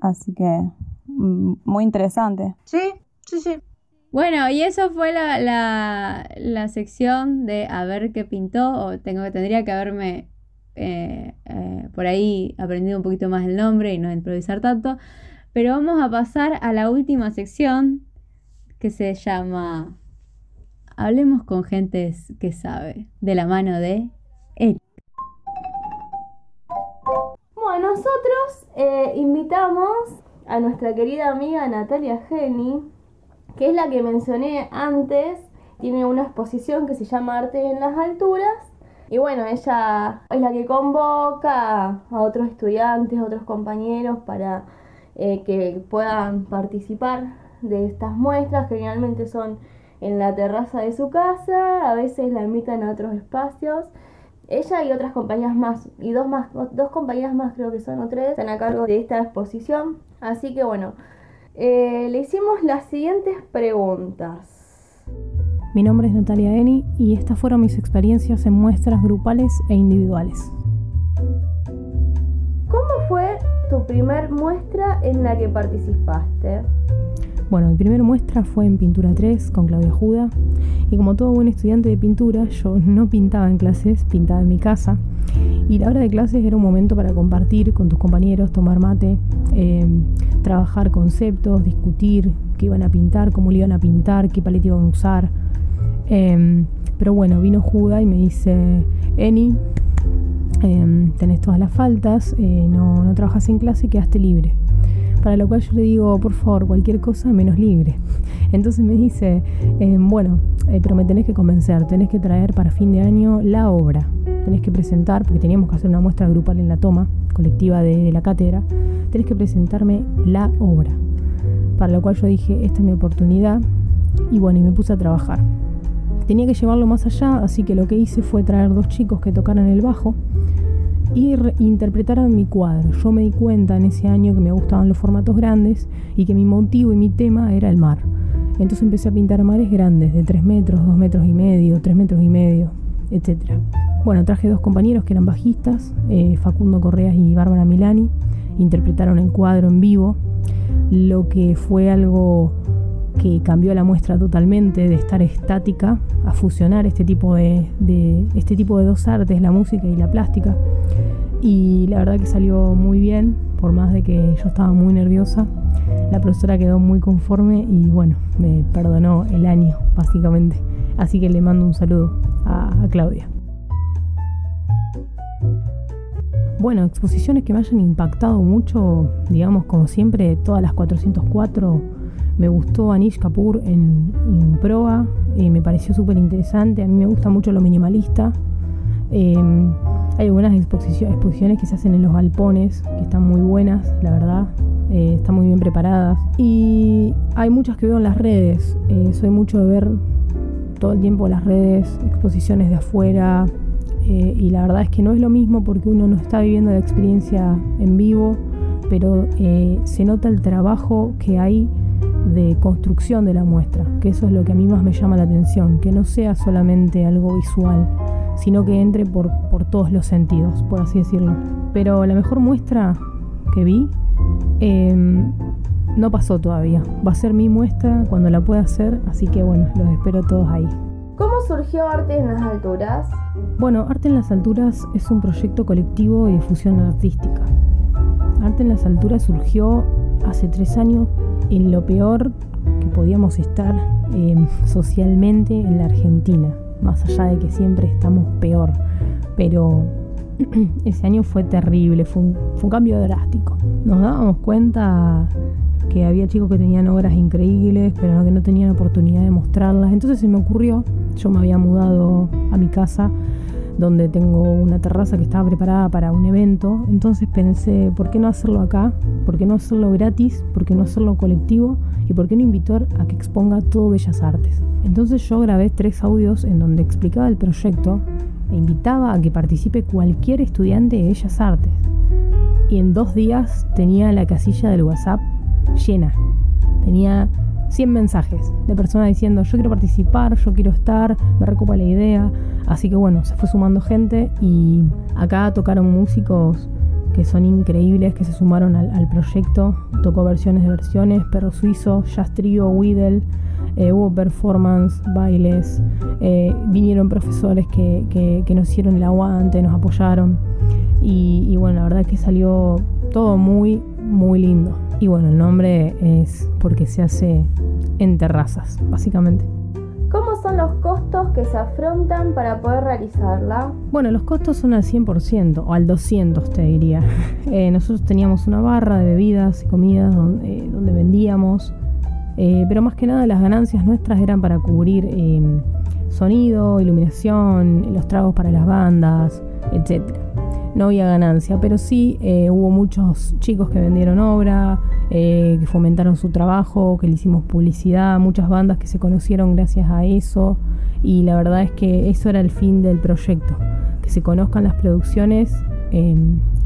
Así que muy interesante. sí, sí, sí. Bueno, y eso fue la, la, la sección de a ver qué pintó, o tengo, tendría que haberme eh, eh, por ahí aprendido un poquito más el nombre y no improvisar tanto. Pero vamos a pasar a la última sección que se llama Hablemos con gente que sabe, de la mano de Eric. Bueno, nosotros eh, invitamos a nuestra querida amiga Natalia Geni, que es la que mencioné antes. Tiene una exposición que se llama Arte en las Alturas. Y bueno, ella es la que convoca a otros estudiantes, otros compañeros para eh, que puedan participar de estas muestras. Generalmente son en la terraza de su casa, a veces la invitan a otros espacios. Ella y otras compañías más, y dos más, dos compañías más creo que son o tres, están a cargo de esta exposición. Así que bueno, eh, le hicimos las siguientes preguntas. Mi nombre es Natalia Eni y estas fueron mis experiencias en muestras grupales e individuales. ¿Cómo fue tu primer muestra en la que participaste? Bueno, mi primera muestra fue en Pintura 3 con Claudia Juda y como todo buen estudiante de pintura yo (laughs) no pintaba en clases, pintaba en mi casa y la hora de clases era un momento para compartir con tus compañeros, tomar mate, eh, trabajar conceptos, discutir qué iban a pintar, cómo le iban a pintar, qué paleta iban a usar. Eh, pero bueno, vino Juda y me dice, Eni, eh, tenés todas las faltas, eh, no, trabajas en clase, quedaste libre. Para lo cual yo le digo, por favor, cualquier cosa menos libre. (laughs) Entonces me dice, eh, bueno, eh, pero me tenés que convencer, tenés que traer para fin de año la obra. Tenés que presentar, porque teníamos que hacer una muestra grupal en la toma colectiva de, de la cátedra, tenés que presentarme la obra. Para lo cual yo dije, esta es mi oportunidad. Y bueno, y me puse a trabajar. Tenía que llevarlo más allá, así que lo que hice fue traer dos chicos que tocaran el bajo y re- interpretaran mi cuadro. Yo me di cuenta en ese año que me gustaban los formatos grandes y que mi motivo y mi tema era el mar. Entonces empecé a pintar mares grandes, de 3 metros, 2 metros y medio, 3 metros y medio, etc. bueno, traje dos compañeros que eran bajistas, eh, Facundo Correas y Bárbara Milani, interpretaron el cuadro en vivo, lo que fue algo que cambió la muestra totalmente de estar estática a fusionar este tipo de, este tipo de dos artes, la música y la plástica. Y la verdad que salió muy bien, por más de que yo estaba muy nerviosa. La profesora quedó muy conforme y bueno, me perdonó el año, básicamente. Así que le mando un saludo a, a Claudia. Bueno, exposiciones que me hayan impactado mucho, digamos, como siempre, todas las 404. Me gustó Anish Kapoor en, proa, eh, me pareció súper interesante. A mí me gusta mucho lo minimalista. Eh, hay algunas exposiciones que se hacen en los galpones, que están muy buenas, la verdad. Eh, están muy bien preparadas. Y hay muchas que veo en las redes. Eh, soy mucho de ver todo el tiempo las redes, exposiciones de afuera, eh, y la verdad es que no es lo mismo porque uno no está viviendo la experiencia en vivo, pero se nota el trabajo que hay de construcción de la muestra, que eso es lo que a mí más me llama la atención, que no sea solamente algo visual, sino que entre por, por todos los sentidos, por así decirlo. Pero la mejor muestra que vi eh, no pasó todavía. Va a ser mi muestra cuando la pueda hacer, así que bueno, los espero todos ahí. ¿Cómo surgió Arte en las Alturas? Bueno, Arte en las Alturas es un proyecto colectivo y de fusión artística. Arte en las Alturas surgió hace tres años en lo peor que podíamos estar eh, socialmente en la Argentina, más allá de que siempre estamos peor. Pero (clears throat) ese año fue terrible, fue un, fue un cambio drástico. Nos dábamos cuenta que había chicos que tenían obras increíbles, pero que no tenían oportunidad de mostrarlas. Entonces se me ocurrió, yo me había mudado a mi casa, donde tengo una terraza que estaba preparada para un evento. Entonces pensé, ¿por qué no hacerlo acá? ¿Por qué no hacerlo gratis? ¿Por qué no hacerlo colectivo? ¿Y por qué no invitar a que exponga todo Bellas Artes? Entonces yo grabé tres audios en donde explicaba el proyecto e invitaba a que participe cualquier estudiante de Bellas Artes. Y en dos días tenía la casilla del WhatsApp llena. Tenía 100 mensajes de personas diciendo yo quiero participar, yo quiero estar, me recopa la idea. Así que bueno, se fue sumando gente y acá tocaron músicos que son increíbles, que se sumaron al, proyecto. Tocó versiones de versiones, Perro Suizo, Jazz Trio, Weedle. Eh, hubo performance, bailes, eh, vinieron profesores que, que, nos hicieron el aguante, nos apoyaron y, y bueno, la verdad que salió todo muy, muy lindo. Y bueno, el nombre es porque se hace en terrazas, básicamente. ¿Cómo son los costos que se afrontan para poder realizarla? Bueno, los costos son al 100% o al 200 te diría. (laughs) Eh, nosotros teníamos una barra de bebidas y comidas donde, eh, donde vendíamos, eh, pero más que nada las ganancias nuestras eran para cubrir sonido, iluminación, los tragos para las bandas, etcétera no había ganancia, pero sí eh, hubo muchos chicos que vendieron obra, eh, que fomentaron su trabajo, que le hicimos publicidad, muchas bandas que se conocieron gracias a eso y la verdad es que eso era el fin del proyecto, que se conozcan las producciones eh,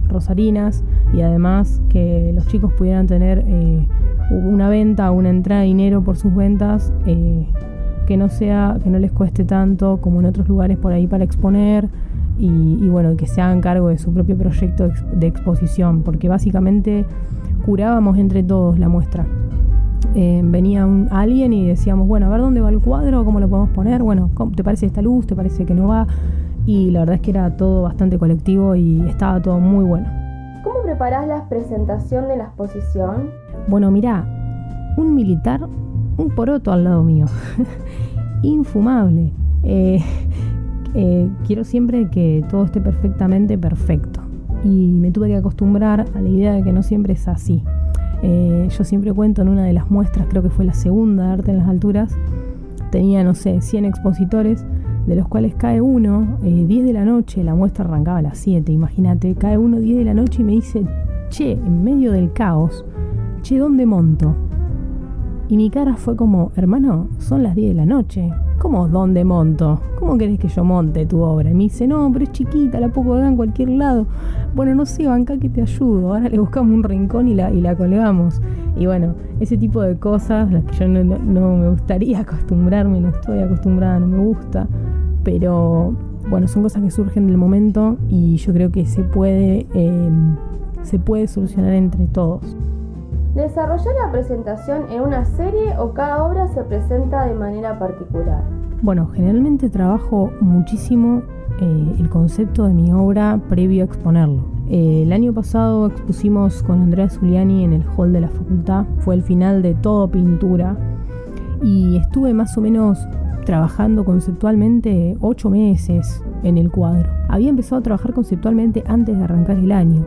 rosarinas y además que los chicos pudieran tener eh, una venta, una entrada de dinero por sus ventas que no sea, que no les cueste tanto como en otros lugares por ahí para exponer y, y, bueno, que se hagan cargo de su propio proyecto de exposición, porque básicamente curábamos entre todos la muestra. Eh, venía un, alguien y decíamos, bueno, a ver dónde va el cuadro, cómo lo podemos poner, bueno, ¿te parece esta luz? ¿Te parece que no va? Y la verdad es que era todo bastante colectivo y estaba todo muy bueno. ¿Cómo preparás la presentación de la exposición? Bueno, mirá, un militar, un poroto al lado mío, (laughs) infumable. Eh, eh, quiero siempre que todo esté perfectamente perfecto. Y me tuve que acostumbrar a la idea de que no siempre es así. Eh, yo siempre cuento en una de las muestras, creo que fue la segunda de Arte en las Alturas, tenía, no sé, 100 expositores, de los cuales cae uno, eh, 10 de la noche, la muestra arrancaba a las 7, imagínate, cae uno 10 de la noche y me dice, che, en medio del caos, che, ¿dónde monto? Y mi cara fue como, hermano, son las 10 de la noche. ¿Cómo dónde monto? ¿Cómo querés que yo monte tu obra? Y me dice, no, pero es chiquita, la puedo colgar en cualquier lado. Bueno, no sé, banca que te ayudo. Ahora le buscamos un rincón y la, y la colgamos. Y bueno, ese tipo de cosas, las que yo no, me gustaría (laughs) acostumbrarme, no estoy acostumbrada, no me gusta. Pero bueno, son cosas que surgen del momento y yo creo que se puede, eh, se puede solucionar entre todos. ¿Desarrollar la presentación en una serie o cada obra se presenta de manera particular? Bueno, generalmente trabajo muchísimo eh, el concepto de mi obra previo a exponerlo. Eh, el año pasado expusimos con Andrea Zuliani en el hall de la facultad, fue el final de todo pintura y estuve más o menos trabajando conceptualmente ocho meses en el cuadro. Había empezado a trabajar conceptualmente antes de arrancar el año,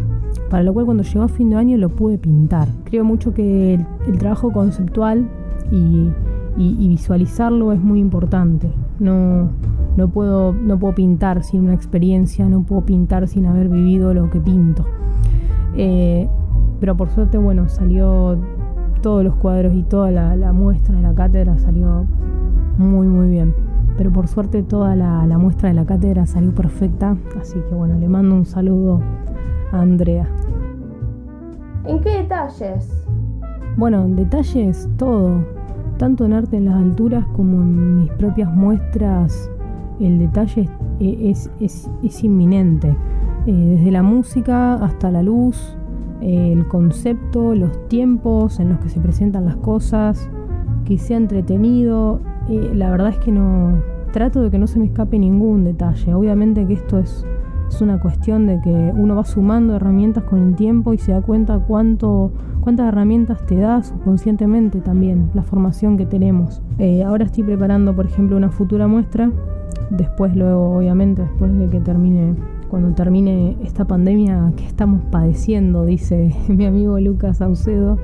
para lo cual cuando llegó a fin de año lo pude pintar. Creo mucho que el, trabajo conceptual y, visualizarlo es muy importante. No, no, puedo, no puedo pintar sin una experiencia, no puedo pintar sin haber vivido lo que pinto. Eh, pero por suerte, bueno, salió todos los cuadros y toda la, muestra de la cátedra salió muy muy bien. Pero por suerte toda la, muestra de la cátedra salió perfecta, así que bueno, le mando un saludo Andrea. ¿En qué detalles? Bueno, en detalles todo, tanto en arte en las alturas como en mis propias muestras, el detalle es, es, es, inminente, eh, desde la música hasta la luz, el concepto, los tiempos en los que se presentan las cosas, que sea entretenido. la verdad es que no trato de que no se me escape ningún detalle. Obviamente que esto es, es una cuestión de que uno va sumando herramientas con el tiempo y se da cuenta cuánto, cuántas herramientas te da subconscientemente también la formación que tenemos. Eh, ahora estoy preparando, por ejemplo, una futura muestra. Después, luego, obviamente, después de que termine cuando termine esta pandemia que estamos padeciendo, dice (laughs) mi amigo Lucas Saucedo.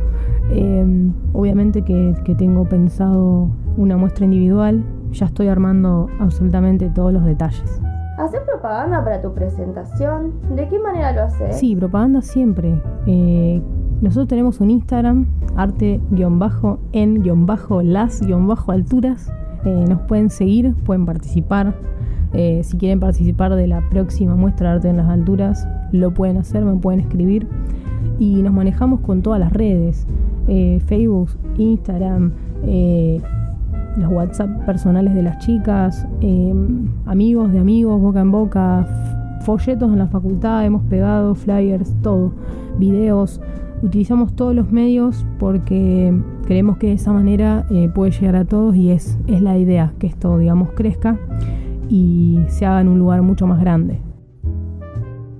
Em, obviamente que, tengo pensado una muestra individual, ya estoy armando absolutamente todos los detalles. ¿Haces propaganda para tu presentación? ¿De qué manera lo haces? Sí, propaganda siempre. Eh, nosotros tenemos un Instagram, arte-en-las-alturas. Eh, nos pueden seguir, pueden participar, eh, si quieren participar de la próxima muestra de arte en las alturas, lo pueden hacer, me pueden escribir. Y nos manejamos con todas las redes, Facebook, Instagram, los WhatsApp personales de las chicas, amigos de amigos, boca en boca, folletos en la facultad, hemos pegado flyers, todo, videos. Utilizamos todos los medios porque creemos que de esa manera puede llegar a todos y es, es la idea, que esto, digamos, crezca y se haga en un lugar mucho más grande.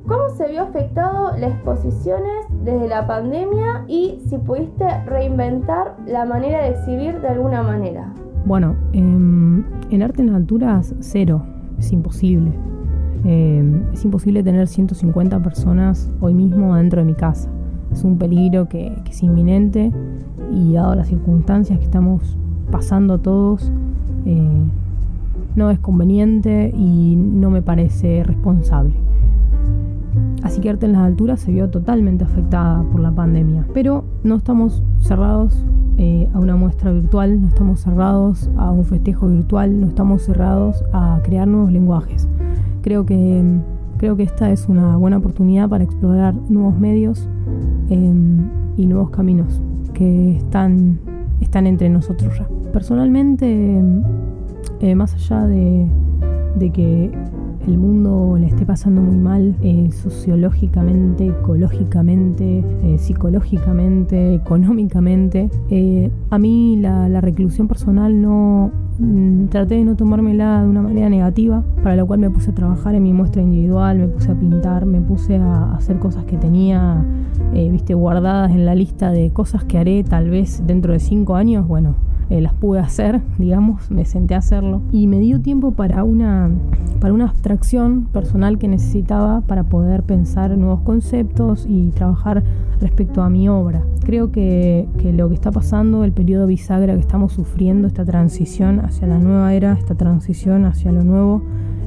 ¿Cómo se vio afectado las exposiciones desde la pandemia y si pudiste reinventar la manera de exhibir de alguna manera? Bueno, em, en arte en alturas, cero, es imposible. Em, es imposible tener 150 personas hoy mismo dentro de mi casa. Es un peligro que, que es inminente y dado las circunstancias que estamos pasando todos, eh, no es conveniente y no me parece responsable. Así que Arte en las Alturas se vio totalmente afectada por la pandemia. Pero no estamos cerrados eh, a una muestra virtual, no estamos cerrados a un festejo virtual, no estamos cerrados a crear nuevos lenguajes. Creo que, creo que esta es una buena oportunidad para explorar nuevos medios em, y nuevos caminos que están, están entre nosotros ya. Personalmente eh, más allá de, que el mundo le esté pasando muy mal eh, sociológicamente, ecológicamente, eh, psicológicamente, económicamente. a mí la, reclusión personal no mm, traté de no tomármela de una manera negativa, para lo cual me puse a trabajar en mi muestra individual, me puse a pintar, me puse a hacer cosas que tenía, viste, guardadas en la lista de cosas que haré tal vez dentro de cinco años. Bueno, eh, las pude hacer, digamos, me senté a hacerlo y me dio tiempo para una, para una abstracción personal que necesitaba para poder pensar nuevos conceptos y trabajar respecto a mi obra. Creo que, que lo que está pasando, el periodo bisagra que estamos sufriendo, esta transición hacia la nueva era, esta transición hacia lo nuevo,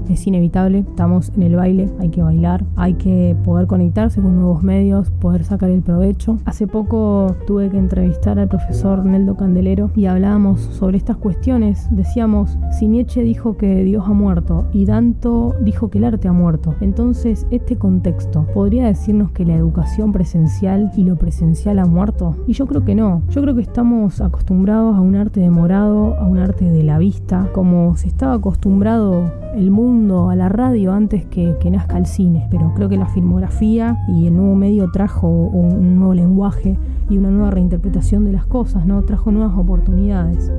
es inevitable, estamos en el baile, hay que bailar, hay que poder conectarse con nuevos medios, poder sacar el provecho. Hace poco tuve que entrevistar al profesor Neldo Candelero y hablábamos sobre estas cuestiones. Decíamos, si Nietzsche dijo que Dios ha muerto y Danto dijo que el arte ha muerto, entonces este contexto podría decirnos que la educación presencial y lo presencial ha muerto. Y yo creo que no, yo creo que estamos acostumbrados a un arte demorado, a un arte de la vista, como se estaba acostumbrado el mundo segundo a la radio antes que, que nazca el cine, pero creo que la filmografía y el nuevo medio trajo un nuevo lenguaje y una nueva reinterpretación de las cosas, ¿no? Trajo nuevas oportunidades.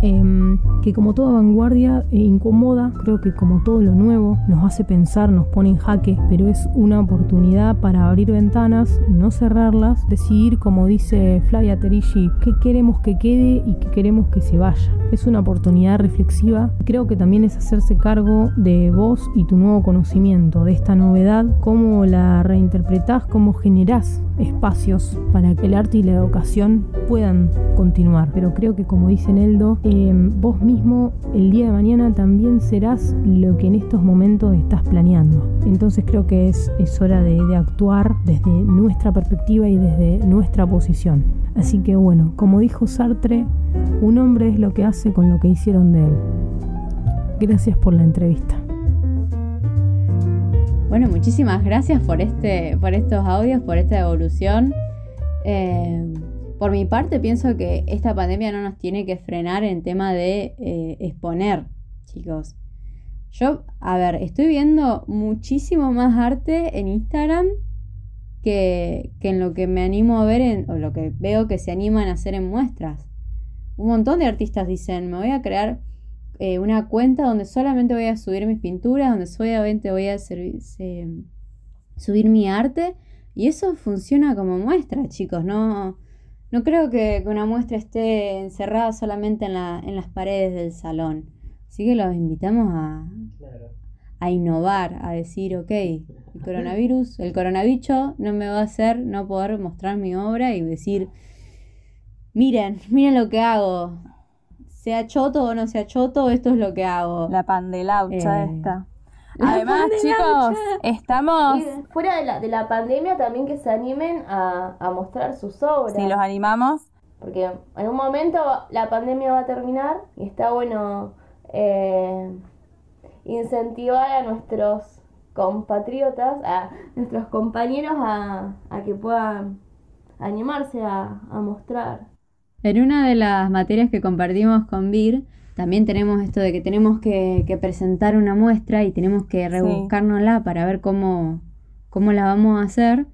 Em, que como toda vanguardia eh, incomoda, creo que como todo lo nuevo nos hace pensar, nos pone en jaque, pero es una oportunidad para abrir ventanas, no cerrarlas, decidir, como dice Flavia Terici, qué queremos que quede y qué queremos que se vaya. Es una oportunidad reflexiva, creo que también es hacerse cargo de vos y tu nuevo conocimiento, de esta novedad, cómo la reinterpretás, cómo generás espacios para que el arte y la educación puedan continuar. Pero creo que como dice Neldo, Em, vos mismo el día de mañana también serás lo que en estos momentos estás planeando. Entonces creo que es, es hora de, de actuar desde nuestra perspectiva y desde nuestra posición. Así que bueno, como dijo Sartre, un hombre es lo que hace con lo que hicieron de él. Gracias por la entrevista. Bueno, muchísimas gracias por, este, por estos audios, por esta evolución. Eh, por mi parte, pienso que esta pandemia no nos tiene que frenar en tema de eh, exponer, chicos. Yo, a ver, estoy viendo muchísimo más arte en Instagram que, en lo que me animo a ver, en, o lo que veo que se animan a hacer en muestras. Un montón de artistas dicen, me voy a crear eh, una cuenta donde solamente voy a subir mis pinturas, donde solamente voy a subir mi arte. Y eso funciona como muestra, chicos, no no creo que, una muestra esté encerrada solamente en, la, en las paredes del salón. Así que los invitamos a, a innovar, a decir, ok, el coronavirus, el coronavirus no me va a hacer no poder mostrar mi obra y decir, miren, miren lo que hago. Sea choto o no sea choto, esto es lo que hago. La pandelaucha eh, esta. Además, chicos, estamos... fuera de la, de la pandemia también que se animen a, mostrar sus obras. Si los animamos. Porque en un momento la pandemia va a terminar y está bueno eh, incentivar a nuestros compatriotas, a nuestros compañeros a, que puedan animarse a, a mostrar. En una de las materias que compartimos con Vir, también tenemos esto de que tenemos que, presentar una muestra y tenemos que rebuscárnosla para ver cómo, cómo la vamos a hacer.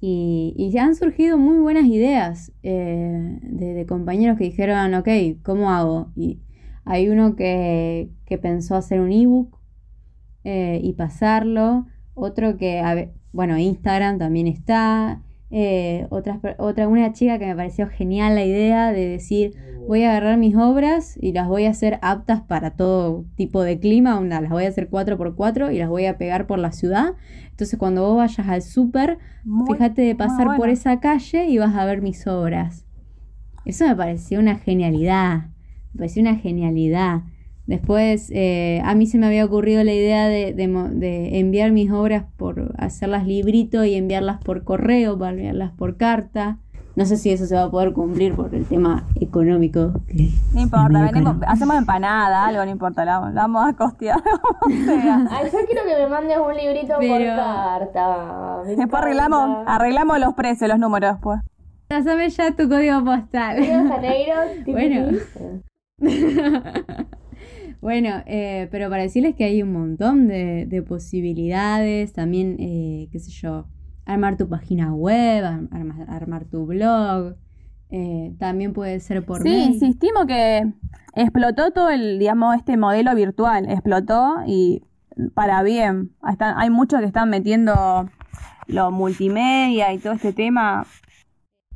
Y, y han surgido muy buenas ideas eh, de, compañeros que dijeron, ok, ¿cómo hago? Y hay uno que, pensó hacer un ebook eh, y pasarlo, otro que, bueno, Instagram también está, eh, otra, otra, una chica que me pareció genial la idea de decir, voy a agarrar mis obras y las voy a hacer aptas para todo tipo de clima, una, las voy a hacer 4x4 y las voy a pegar por la ciudad. Entonces cuando vos vayas al súper, fíjate de pasar por esa calle y vas a ver mis obras. Eso me pareció una genialidad, me pareció una genialidad. Después, eh, a mí se me había ocurrido la idea de, enviar mis obras por hacerlas librito y enviarlas por correo, para enviarlas por carta. No sé si eso se va a poder cumplir por el tema económico. no importa, hacemos empanada, algo, no importa, la, vamos a costear. (laughs) yo quiero que me mandes un librito por carta. Después arreglamos, arreglamos los precios, los números pues. Pásame ya tu código postal. (laughs) bueno. (laughs) Bueno, eh, pero para decirles que hay un montón de, posibilidades, también, eh, qué sé yo, armar tu página web, armar, tu blog, eh, también puede ser por Sí, insistimos que explotó todo el, digamos, este modelo virtual, explotó y para bien. hay muchos que están metiendo lo multimedia y todo este tema.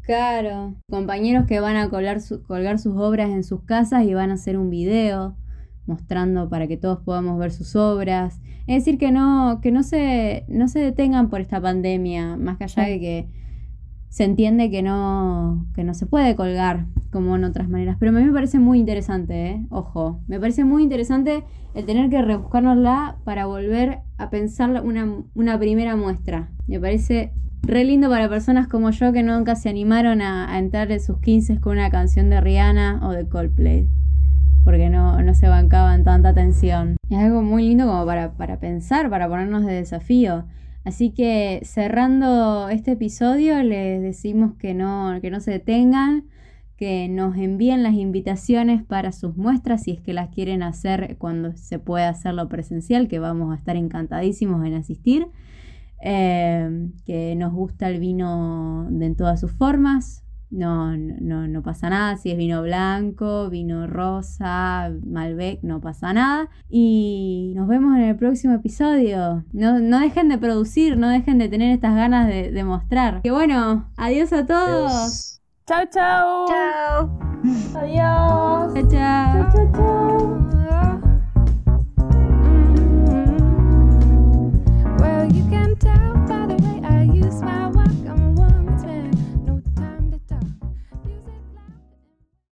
Claro, compañeros que van a colgar, colgar sus obras en sus casas y van a hacer un video mostrando para que todos podamos ver sus obras. Es decir, que no, que no se, no se detengan por esta pandemia, más que allá de que se entiende que no, que no se puede colgar como en otras maneras. Pero a mí me parece muy interesante, ¿eh? ojo, me parece muy interesante el tener que rebuscárnosla para volver a pensar una, una primera muestra. Me parece re lindo para personas como yo que nunca se animaron a, entrar en sus 15 con una canción de Rihanna o de Coldplay porque no, no se bancaban tanta tensión. Es algo muy lindo como para, para pensar, para ponernos de desafío. Así que cerrando este episodio les decimos que no, que no se detengan, que nos envíen las invitaciones para sus muestras si es que las quieren hacer cuando se pueda hacerlo presencial, que vamos a estar encantadísimos en asistir. Eh, que nos gusta el vino en todas sus formas no, no, no pasa nada. Si es vino blanco, vino rosa, Malbec, no pasa nada. Y nos vemos en el próximo episodio. No, no dejen de producir, no dejen de tener estas ganas de, de mostrar. Que bueno, adiós a todos. Chao, chao. Chao. Adiós. Chao, chao. Chao, chao, chao.